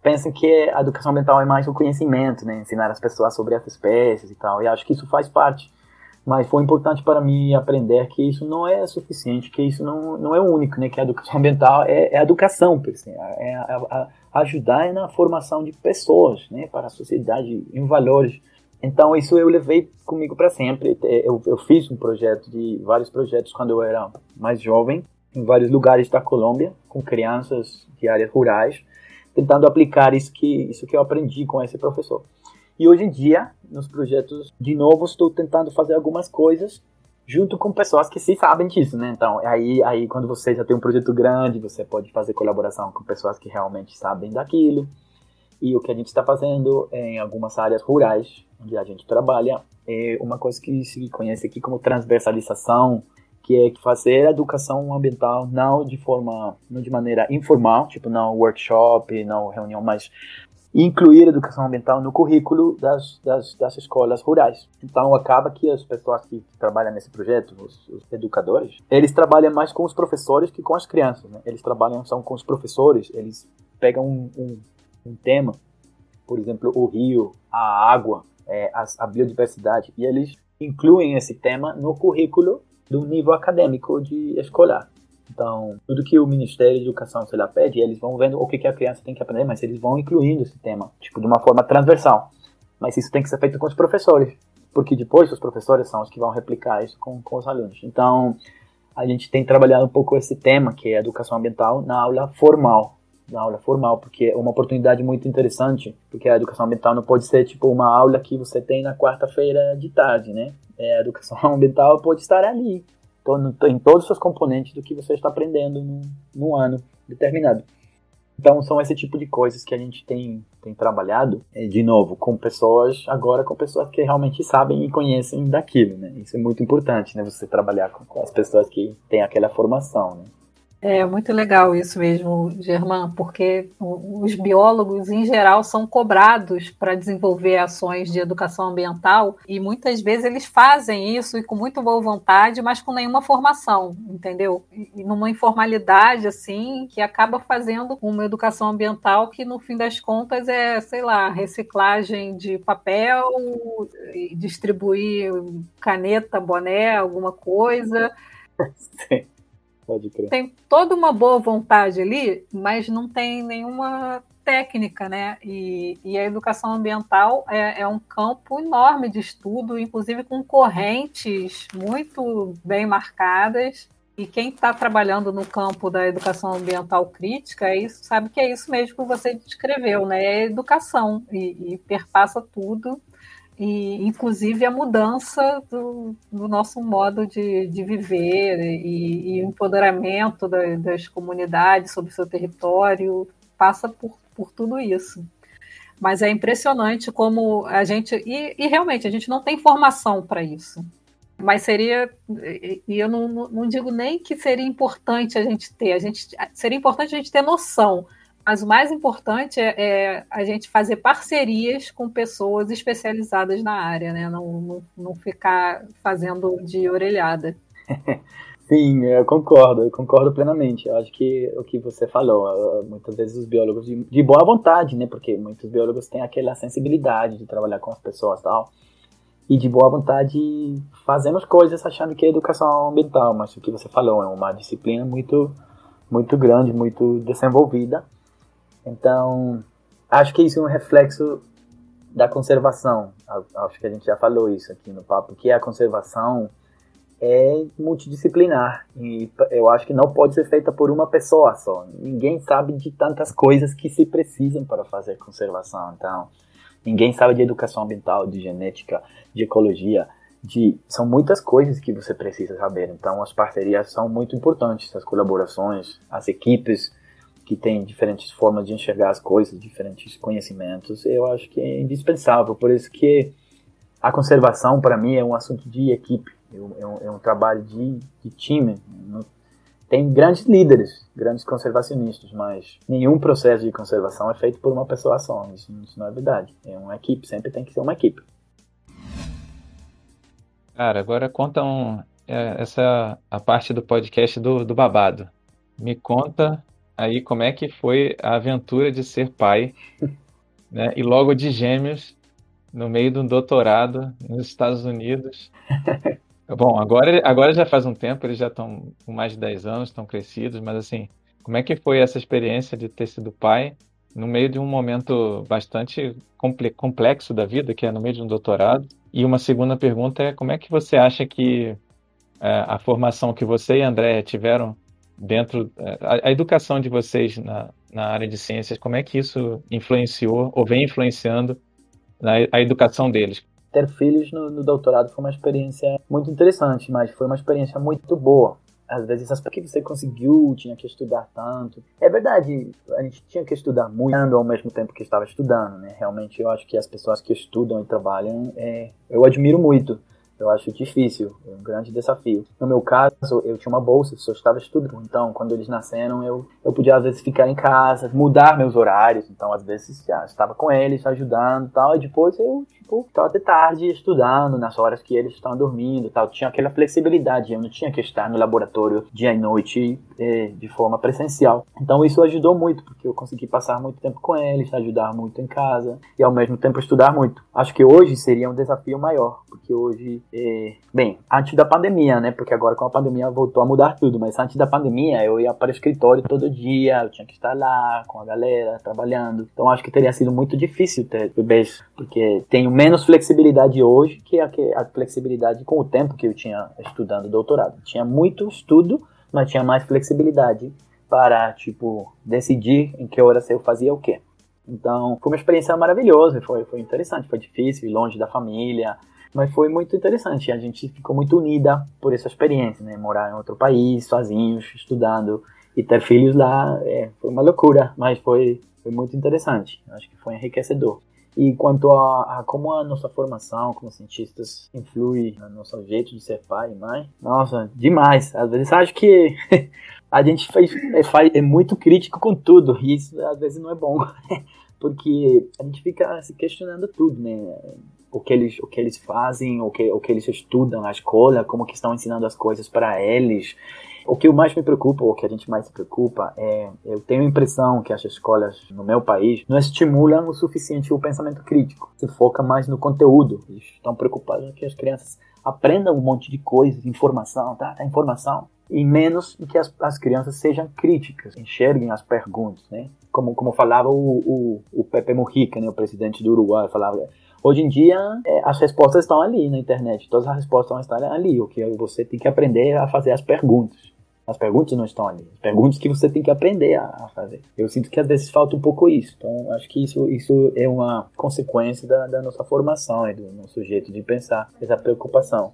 pensam que a educação ambiental é mais o conhecimento, né? ensinar as pessoas sobre as espécies e tal, e acho que isso faz parte. Mas foi importante para mim aprender que isso não é suficiente, que isso não, não é o único, né? que a educação ambiental é, é a educação, é a, a, a ajudar na formação de pessoas né? para a sociedade em valores então isso eu levei comigo para sempre. É, eu, eu fiz um projeto de vários projetos quando eu era mais jovem em vários lugares da Colômbia com crianças de áreas rurais, tentando aplicar isso que isso que eu aprendi com esse professor. E hoje em dia, nos projetos, de novo, estou tentando fazer algumas coisas junto com pessoas que se sabem disso, né? Então, aí, aí quando você já tem um projeto grande, você pode fazer colaboração com pessoas que realmente sabem daquilo. E o que a gente está fazendo em algumas áreas rurais, onde a gente trabalha, é uma coisa que se conhece aqui como transversalização, que é fazer a educação ambiental não de forma, não de maneira informal, tipo não workshop, não reunião, mas incluir a educação ambiental no currículo das, das, das escolas rurais. Então acaba que as pessoas que trabalham nesse projeto, os, os educadores, eles trabalham mais com os professores que com as crianças. Né? Eles trabalham são com os professores, eles pegam um, um um tema, por exemplo, o rio, a água, é, a, a, biodiversidade, e eles incluem esse tema no currículo do nível acadêmico de escolar. Então, tudo que o Ministério de Educação se lá pede, eles vão vendo o que, que a criança tem que aprender, mas eles vão incluindo esse tema, tipo, de uma forma transversal. Mas isso tem que ser feito com os professores, porque depois os professores são os que vão replicar isso com, com os alunos. Então, a gente tem trabalhado um pouco esse tema, que é educação ambiental, na aula formal, na aula formal, porque é uma oportunidade muito interessante, porque a educação ambiental não pode ser tipo uma aula que você tem na quarta-feira de tarde, né? É, a educação ambiental pode estar ali, em todos os seus componentes do que você está aprendendo no ano determinado. Então são esse tipo de coisas que a gente tem, tem trabalhado, é, de novo, com pessoas, agora com pessoas que realmente sabem e conhecem daquilo, né? Isso é muito importante, né? Você trabalhar com, com as pessoas que têm aquela formação, né? É muito legal isso mesmo, Germán, porque os biólogos, em geral, são cobrados para desenvolver ações de educação ambiental e muitas vezes eles fazem isso e com muito boa vontade, mas com nenhuma formação, entendeu? E numa informalidade, assim, que acaba fazendo uma educação ambiental que, no fim das contas, é, sei lá, reciclagem de papel, distribuir caneta, boné, alguma coisa. Sim. Pode crer. Tem toda uma boa vontade ali, mas não tem nenhuma técnica, né? E, e a educação ambiental é, é, um campo enorme de estudo, inclusive com correntes muito bem marcadas. E quem está trabalhando no campo da educação ambiental crítica é isso, sabe que é isso mesmo que você descreveu, né? É educação e, e perpassa tudo e inclusive a mudança do, do nosso modo de, de viver e, e o empoderamento da, das comunidades sobre o seu território passa por, por tudo isso. Mas é impressionante como a gente. E, e realmente, a gente não tem formação para isso. Mas seria. E eu não, não digo nem que seria importante a gente ter. A gente, seria importante a gente ter noção mas o mais importante é, é, a gente fazer parcerias com pessoas especializadas na área, né? Não, não, não ficar fazendo de orelhada. Sim, eu concordo, eu concordo plenamente. Eu acho que o que você falou, muitas vezes os biólogos de, de boa vontade, né? Porque muitos biólogos têm aquela sensibilidade de trabalhar com as pessoas e tal. E de boa vontade fazemos coisas achando que é educação ambiental, mas o que você falou é uma disciplina muito, muito grande, muito desenvolvida então, acho que isso é um reflexo da conservação. Acho que a gente já falou isso aqui no papo, que a conservação é multidisciplinar e eu acho que não pode ser feita por uma pessoa só. Ninguém sabe de tantas coisas que se precisam para fazer conservação. Então, ninguém sabe de educação ambiental, de genética, de ecologia, de são muitas coisas que você precisa saber. Então, as parcerias são muito importantes, as colaborações, as equipes que tem diferentes formas de enxergar as coisas, diferentes conhecimentos, eu acho que é indispensável. Por isso que a conservação, para mim, é um assunto de equipe, é um, é um trabalho de, de time. Tem grandes líderes, grandes conservacionistas, mas nenhum processo de conservação é feito por uma pessoa só. Isso, isso não é verdade. É uma equipe, sempre tem que ser uma equipe. Cara, agora conta um, é, essa a parte do podcast do, do babado. Me conta aí como é que foi a aventura de ser pai, né? E logo de gêmeos no meio de um doutorado nos Estados Unidos. Bom, agora, agora já faz um tempo, eles já estão com mais de 10 anos, estão crescidos, mas assim, como é que foi essa experiência de ter sido pai no meio de um momento bastante complexo da vida, que é no meio de um doutorado? E uma segunda pergunta é como é que você acha que é, a formação que você e André tiveram dentro é, a, a, educação de vocês na, na área de ciências, como é que isso influenciou ou vem influenciando na, a educação deles? Ter filhos no, no, doutorado foi uma experiência muito interessante, mas foi uma experiência muito boa. Às vezes, as que você conseguiu, tinha que estudar tanto. É verdade, a gente tinha que estudar muito ao mesmo tempo que estava estudando, né? Realmente, eu acho que as pessoas que estudam e trabalham, é, eu admiro muito eu acho difícil, é um grande desafio. No meu caso, eu tinha uma bolsa, só estava estudando. Então, quando eles nasceram, eu, eu podia às vezes ficar em casa, mudar meus horários. Então, às vezes, já estava com eles, ajudando e tal. E depois eu, tipo, ficava até tarde estudando, nas horas que eles estavam dormindo tal. Tinha aquela flexibilidade, eu não tinha que estar no laboratório dia e noite é, de forma presencial. Então, isso ajudou muito, porque eu consegui passar muito tempo com eles, ajudar muito em casa e ao mesmo tempo estudar muito. Acho que hoje seria um desafio maior, porque hoje é, bem, antes da pandemia, né? Porque agora com a pandemia voltou a mudar tudo, mas antes da pandemia eu ia para o escritório todo dia, eu tinha que estar lá com a galera, trabalhando. Então acho que teria sido muito difícil ter bebês, porque tenho menos flexibilidade hoje que a, que a flexibilidade com o tempo que eu tinha estudando doutorado. Tinha muito estudo, mas tinha mais flexibilidade para, tipo, decidir em que horas eu fazia o quê. Então, foi uma experiência maravilhosa, foi, foi interessante, foi difícil, longe da família, mas foi muito interessante. A gente ficou muito unida por essa experiência, né? Morar em outro país, sozinhos, estudando e ter filhos lá, é, foi uma loucura, mas foi, foi muito interessante. Acho que foi enriquecedor. E quanto a, a, como a nossa formação como cientistas influi no nosso jeito de ser pai e mãe, nossa, demais. Às vezes acho que a gente faz, é, é muito crítico com tudo, e isso às vezes não é bom. Porque a gente fica se questionando tudo, né? O que eles, o que eles fazem, o que, o que eles estudam na escola, como que estão ensinando as coisas para eles. O que mais me preocupa, ou que a gente mais se preocupa, é eu tenho a impressão que as escolas no meu país não estimulam o suficiente o pensamento crítico. Se foca mais no conteúdo. Eles estão preocupados que as crianças aprendam um monte de coisas, informação, tá? tá informação. E menos que as, as crianças sejam críticas, enxerguem as perguntas, né? Como, como falava o, o, o Pepe Mujica, né, o presidente do Uruguai, falava Hoje em dia, é, as respostas estão ali na internet. Todas as respostas estão ali. O que você tem que aprender a fazer as perguntas. As perguntas não estão ali. As perguntas que você tem que aprender a fazer. Eu sinto que às vezes falta um pouco isso. Então, acho que isso, isso é uma consequência da, da nossa formação e do nosso jeito de pensar, essa preocupação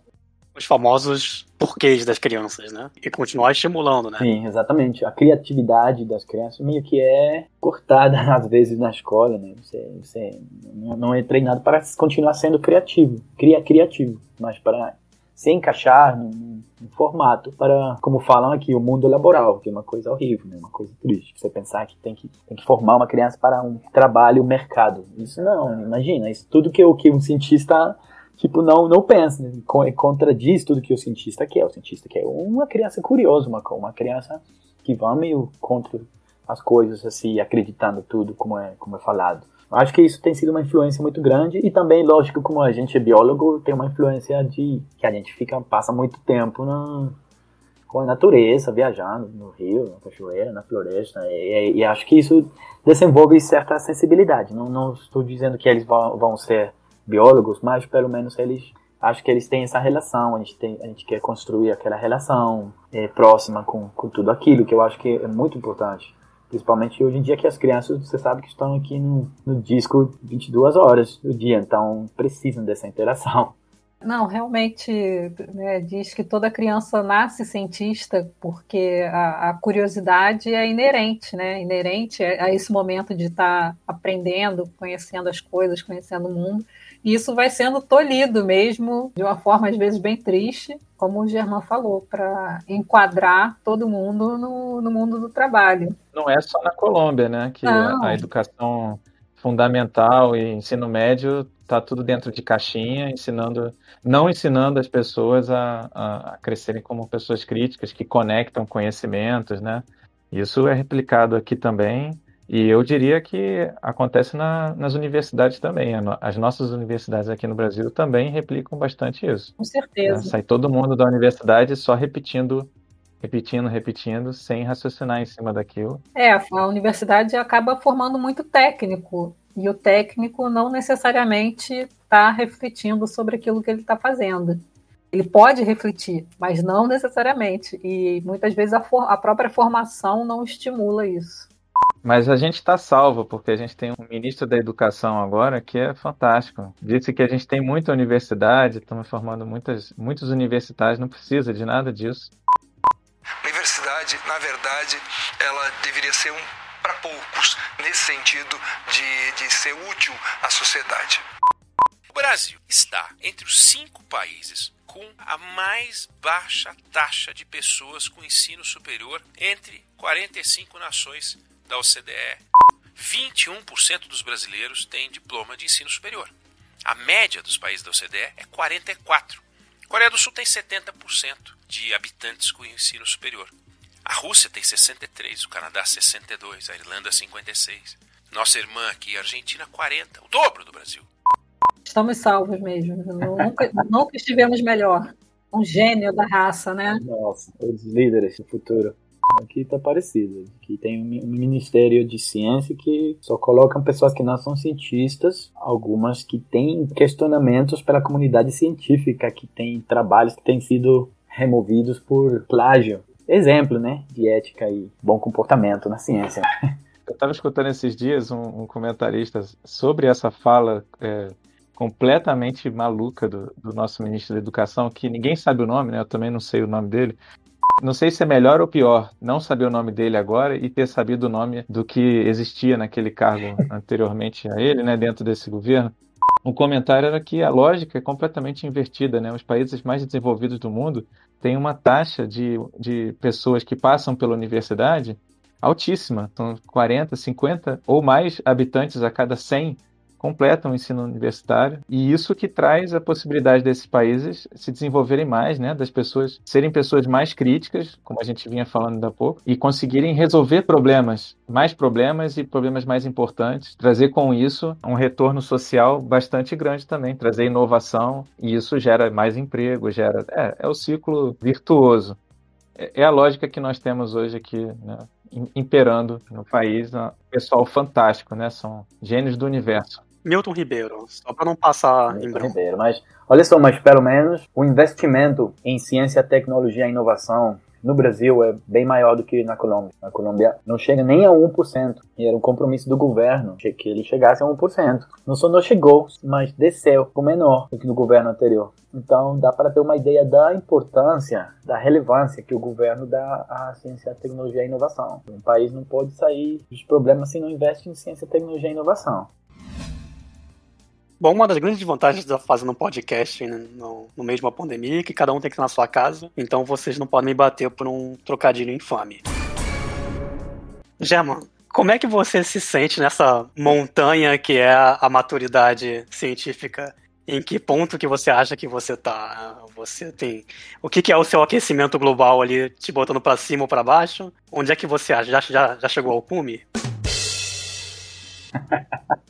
os famosos porquês das crianças, né? E continuar estimulando, né? Sim, exatamente. A criatividade das crianças meio que é cortada às vezes na escola, né? Você, você não é treinado para continuar sendo criativo, cria criativo, mas para se encaixar num, num, formato para, como falam aqui, o mundo laboral, que é uma coisa horrível, né? uma coisa triste. Você pensar que tem que, tem que formar uma criança para um trabalho, um mercado. Isso não, imagina, isso tudo que, que um cientista tipo, não, não pensa, né? contradiz tudo que o cientista quer. O cientista quer uma criança curiosa, uma, uma criança que vai meio contra as coisas, assim, acreditando tudo como é, como é falado. Acho que isso tem sido uma influência muito grande e também, lógico, como a gente é biólogo, tem uma influência de que a gente fica passa muito tempo na, com a natureza, viajando no rio, na cachoeira, na floresta, e, e, acho que isso desenvolve certa sensibilidade. Não, não estou dizendo que eles vão, vão ser biólogos, mas pelo menos eles acho que eles têm essa relação, a gente, tem, a gente quer construir aquela relação é, próxima com, com tudo aquilo, que eu acho que é muito importante. Principalmente hoje em dia que as crianças, você sabe que estão aqui no, no disco 22 horas do dia, então precisam dessa interação. Não, realmente né, diz que toda criança nasce cientista porque a, a, curiosidade é inerente, né? Inerente a esse momento de estar tá aprendendo, conhecendo as coisas, conhecendo o mundo. E isso vai sendo tolhido mesmo, de uma forma às vezes bem triste, como o Germán falou, para enquadrar todo mundo no, no, mundo do trabalho. Não é só na Colômbia, né? Que a, a educação fundamental e ensino médio está tudo dentro de caixinha, ensinando, não ensinando as pessoas a, a, a, crescerem como pessoas críticas que conectam conhecimentos, né? Isso é replicado aqui também e eu diria que acontece na, nas universidades também. As nossas universidades aqui no Brasil também replicam bastante isso. Com certeza. Sai todo mundo da universidade só repetindo, repetindo, repetindo, sem raciocinar em cima daquilo. É, a universidade acaba formando muito técnico. E o técnico não necessariamente está refletindo sobre aquilo que ele está fazendo. Ele pode refletir, mas não necessariamente. E muitas vezes a, a própria formação não estimula isso. Mas a gente está salvo, porque a gente tem um ministro da Educação agora que é fantástico. Disse que a gente tem muita universidade, estamos formando muitas, muitos universitários, não precisa de nada disso. Universidade, na verdade, ela deveria ser um para poucos, nesse sentido de, de ser útil à sociedade. O Brasil está entre os cinco países com a mais baixa taxa de pessoas com ensino superior entre 45 nações da OCDE, 21% dos brasileiros têm diploma de ensino superior. A média dos países da OCDE é 44%. A Coreia do Sul tem 70% de habitantes com ensino superior. A Rússia tem 63, o Canadá 62, a Irlanda 56. Nossa irmã aqui, a Argentina 40, o dobro do Brasil. Estamos salvos mesmo. Nunca, nunca estivemos melhor. Um gênio da raça, né? Nossa, os líderes do futuro. Aqui tá parecido. Aqui tem um Ministério de Ciência que só colocam pessoas que não são cientistas, algumas que têm questionamentos para a comunidade científica, que tem trabalhos que têm sido removidos por plágio. Exemplo, né, de ética e bom comportamento na ciência. Eu estava escutando esses dias um, um, comentarista sobre essa fala é, completamente maluca do, do, nosso ministro da Educação, que ninguém sabe o nome, né? Eu também não sei o nome dele, Não sei se é melhor ou pior não saber o nome dele agora e ter sabido o nome do que existia naquele cargo anteriormente a ele, né, dentro desse governo. O comentário era que a lógica é completamente invertida, né? Os países mais desenvolvidos do mundo têm uma taxa de, de pessoas que passam pela universidade altíssima, são 40, 50 ou mais habitantes a cada 100 completam o ensino universitário e isso que traz a possibilidade desses países se desenvolverem mais, né, das pessoas serem pessoas mais críticas, como a gente vinha falando há pouco, e conseguirem resolver problemas, mais problemas e problemas mais importantes, trazer com isso um retorno social bastante grande também, trazer inovação e isso gera mais emprego, gera é, é o ciclo virtuoso. É, é a lógica que nós temos hoje aqui, né, imperando no país, um pessoal fantástico, né? São gênios do universo. Milton Ribeiro, só para não passar Milton em branco. Ribeiro, mas olha só, mas pelo menos o investimento em ciência, tecnologia e inovação no Brasil é bem maior do que na Colômbia. Na Colômbia não chega nem a 1%. E era um compromisso do governo que ele chegasse a 1%. Não só não chegou, mas desceu, o menor do que no governo anterior. Então dá para ter uma ideia da importância, da relevância que o governo dá à ciência, tecnologia e inovação. Um país não pode sair dos problemas se não investe em ciência, tecnologia e inovação. Bom, uma das grandes vantagens de fazer um podcast no, no meio de uma pandemia é que cada um tem que estar na sua casa, então vocês não podem me bater por um trocadilho infame. German, como é que você se sente nessa montanha que é a maturidade científica? Em que ponto que você acha que você tá? Você tem. O que, que é o seu aquecimento global ali, te botando para cima ou para baixo? Onde é que você acha? Já, já, já chegou ao cume?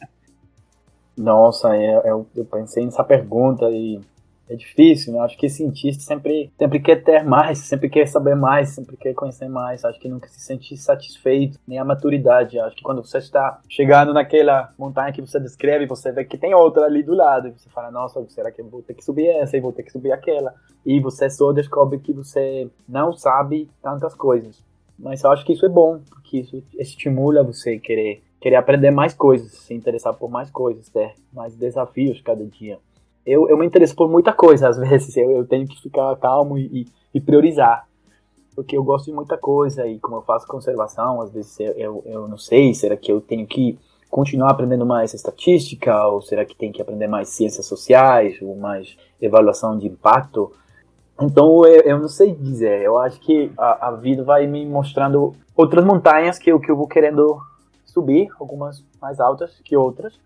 Nossa, eu, é, é, eu, pensei nessa pergunta e é difícil, né? Acho que cientista sempre, sempre quer ter mais, sempre quer saber mais, sempre quer conhecer mais. Acho que nunca se sente satisfeito, nem a maturidade. Acho que quando você está chegando naquela montanha que você descreve, você vê que tem outra ali do lado. E você fala, nossa, será que eu vou ter que subir essa e vou ter que subir aquela? E você só descobre que você não sabe tantas coisas. Mas eu acho que isso é bom, porque isso estimula você querer querer aprender mais coisas, se interessar por mais coisas, ter mais desafios cada dia. Eu, eu me interesso por muita coisa, às vezes eu, eu tenho que ficar calmo e, e, priorizar, porque eu gosto de muita coisa e como eu faço conservação, às vezes eu, eu, eu não sei, será que eu tenho que continuar aprendendo mais estatística ou será que tem que aprender mais ciências sociais ou mais avaliação de impacto? Então eu, eu não sei dizer, eu acho que a, a vida vai me mostrando outras montanhas que que eu vou querendo subir, algumas mais altas que outras,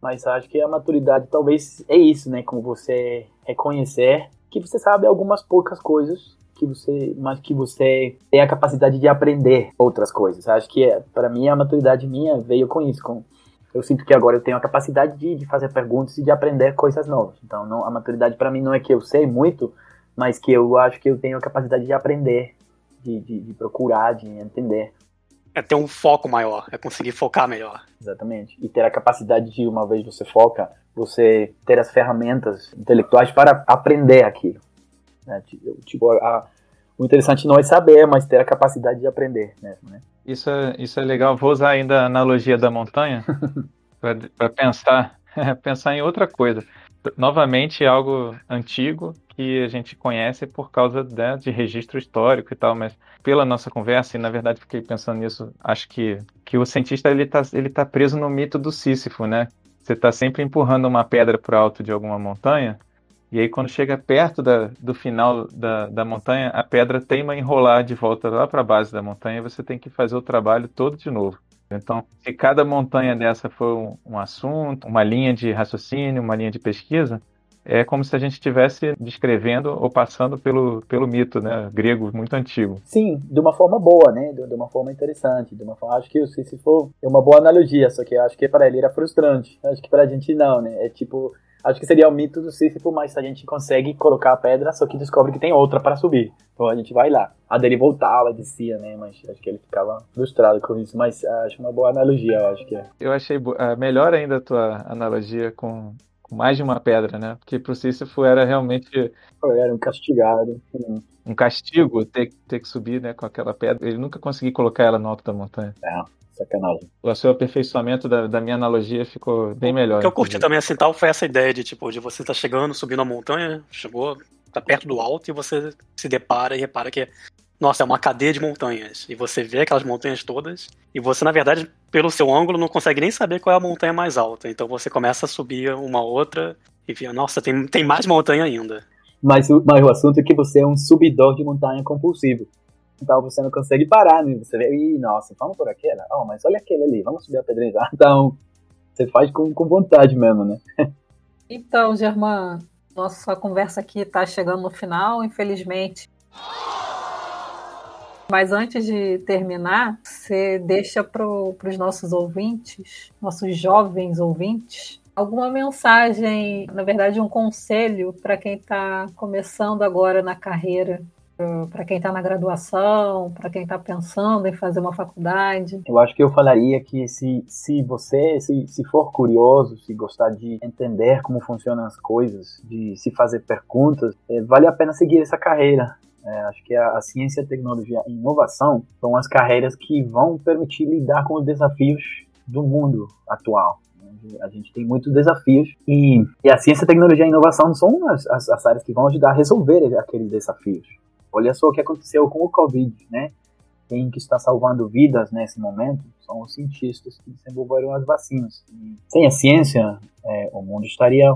mas acho que a maturidade talvez é isso, né? Como você reconhecer que você sabe algumas poucas coisas que você, mas que você tem a capacidade de aprender outras coisas. Acho que é, para mim a maturidade minha veio com isso, com eu sinto que agora eu tenho a capacidade de, de fazer perguntas e de aprender coisas novas. Então, não, a maturidade para mim não é que eu sei muito, mas que eu acho que eu tenho a capacidade de aprender, de, de, de procurar, de entender é ter um foco maior, é conseguir focar melhor. Exatamente. E ter a capacidade de, uma vez você foca, você ter as ferramentas intelectuais para aprender aquilo. Né? Tipo, a, o interessante não é saber, mas ter a capacidade de aprender mesmo, né? Isso é, isso é legal. Vou usar ainda a analogia da montanha para pensar, pensar em outra coisa. Novamente, algo antigo que a gente conhece por causa né, de registro histórico e tal, mas pela nossa conversa, e na verdade fiquei pensando nisso, acho que, que o cientista ele está ele tá preso no mito do Sísifo, né? Você está sempre empurrando uma pedra para o alto de alguma montanha, e aí quando chega perto da, do final da, da montanha, a pedra teima enrolar de volta lá para a base da montanha, e você tem que fazer o trabalho todo de novo. Então, se cada montanha dessa for um, um assunto, uma linha de raciocínio, uma linha de pesquisa, é como se a gente estivesse descrevendo ou passando pelo, pelo mito né, grego muito antigo. Sim, de uma forma boa, né? De, de uma forma interessante. De uma forma, acho que se for é uma boa analogia, só que acho que para ele era frustrante. Acho que para a gente não, né? É tipo, acho que seria o mito do Sísifo, mas a gente consegue colocar a pedra, só que descobre que tem outra para subir. Então a gente vai lá. A dele voltava, descia, né? Mas acho que ele ficava frustrado com isso. Mas acho uma boa analogia, eu acho que é. Eu achei uh, melhor ainda a tua analogia com mais de uma pedra, né? Porque pro Sísifo era realmente. Era um castigado. Um castigo ter, ter que subir né, com aquela pedra. Ele nunca conseguiu colocar ela no alto da montanha. É, sacanagem. O seu aperfeiçoamento da, da minha analogia ficou bem melhor. O que eu curti também assim tal foi essa ideia de tipo, de você tá chegando, subindo a montanha, chegou, tá perto do alto e você se depara e repara que nossa, é uma cadeia de montanhas. E você vê aquelas montanhas todas, e você, na verdade, pelo seu ângulo, não consegue nem saber qual é a montanha mais alta. Então você começa a subir uma outra e vê, nossa, tem, tem mais montanha ainda. Mas, mas o assunto é que você é um subidor de montanha compulsivo. Então você não consegue parar, né? Você vê, ih, nossa, vamos por aquela? Oh, mas olha aquele ali, vamos subir a pedreira. Então, você faz com, com vontade mesmo, né? Então, Germán, nossa conversa aqui está chegando no final, infelizmente. Mas antes de terminar, você deixa para os nossos ouvintes, nossos jovens ouvintes, alguma mensagem, na verdade, um conselho para quem está começando agora na carreira para quem está na graduação, para quem está pensando em fazer uma faculdade? Eu acho que eu falaria que se, se você, se, se for curioso, se gostar de entender como funcionam as coisas, de se fazer perguntas, é, vale a pena seguir essa carreira. É, acho que a, a, ciência, tecnologia e inovação são as carreiras que vão permitir lidar com os desafios do mundo atual. A gente tem muitos desafios e, e a ciência, tecnologia e inovação são as, as, as áreas que vão ajudar a resolver aqueles desafios. Olha só o que aconteceu com o Covid, né? Quem que está salvando vidas nesse momento são os cientistas que desenvolveram as vacinas. E sem a ciência, é, o mundo estaria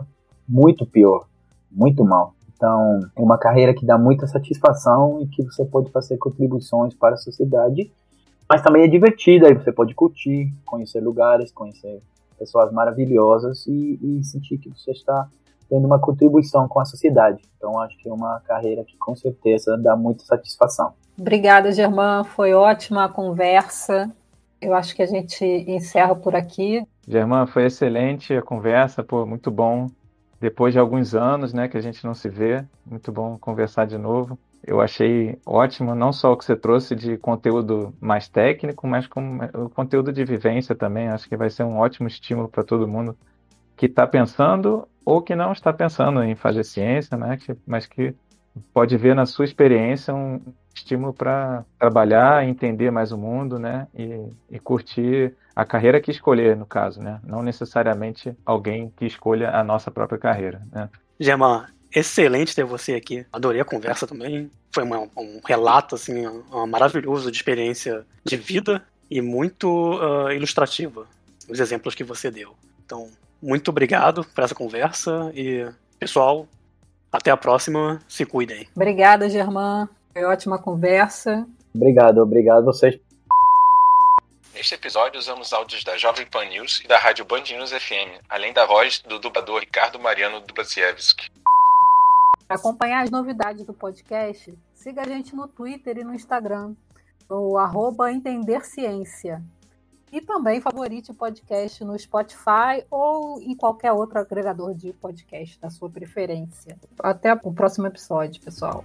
muito pior, muito mal. Então, é uma carreira que dá muita satisfação e que você pode fazer contribuições para a sociedade, mas também é divertida, e você pode curtir, conhecer lugares, conhecer pessoas maravilhosas e, e sentir que você está tendo uma contribuição com a sociedade. Então, acho que é uma carreira que com certeza dá muita satisfação. Obrigada, Germán. Foi ótima a conversa. Eu acho que a gente encerra por aqui. Germán, foi excelente a conversa, pô, muito bom. Depois de alguns anos, né, que a gente não se vê, muito bom conversar de novo. Eu achei ótimo não só o que você trouxe de conteúdo mais técnico, mas com o conteúdo de vivência também. Acho que vai ser um ótimo estímulo para todo mundo que está pensando ou que não está pensando em fazer ciência, né? Que, mas que pode ver na sua experiência um estímulo para trabalhar, entender mais o mundo, né? E, e, curtir a carreira que escolher, no caso, né? Não necessariamente alguém que escolha a nossa própria carreira, né? Excelente ter você aqui. Adorei a conversa também. Foi uma, um relato, assim, um, maravilhoso de experiência de vida e muito uh, ilustrativa. Os exemplos que você deu. Então, muito obrigado por essa conversa e, pessoal, até a próxima. Se cuidem. Obrigada, Germán. Foi ótima conversa. Obrigado, obrigado a vocês. Neste episódio usamos áudios da Jovem Pan News e da Rádio Band News FM, além da voz do dublador Ricardo Mariano Dubasiewski. Para acompanhar as novidades do podcast, siga a gente no Twitter e no Instagram, no arroba Entender Ciência. E também favorite o podcast no Spotify ou em qualquer outro agregador de podcast da sua preferência. Até o próximo episódio, pessoal.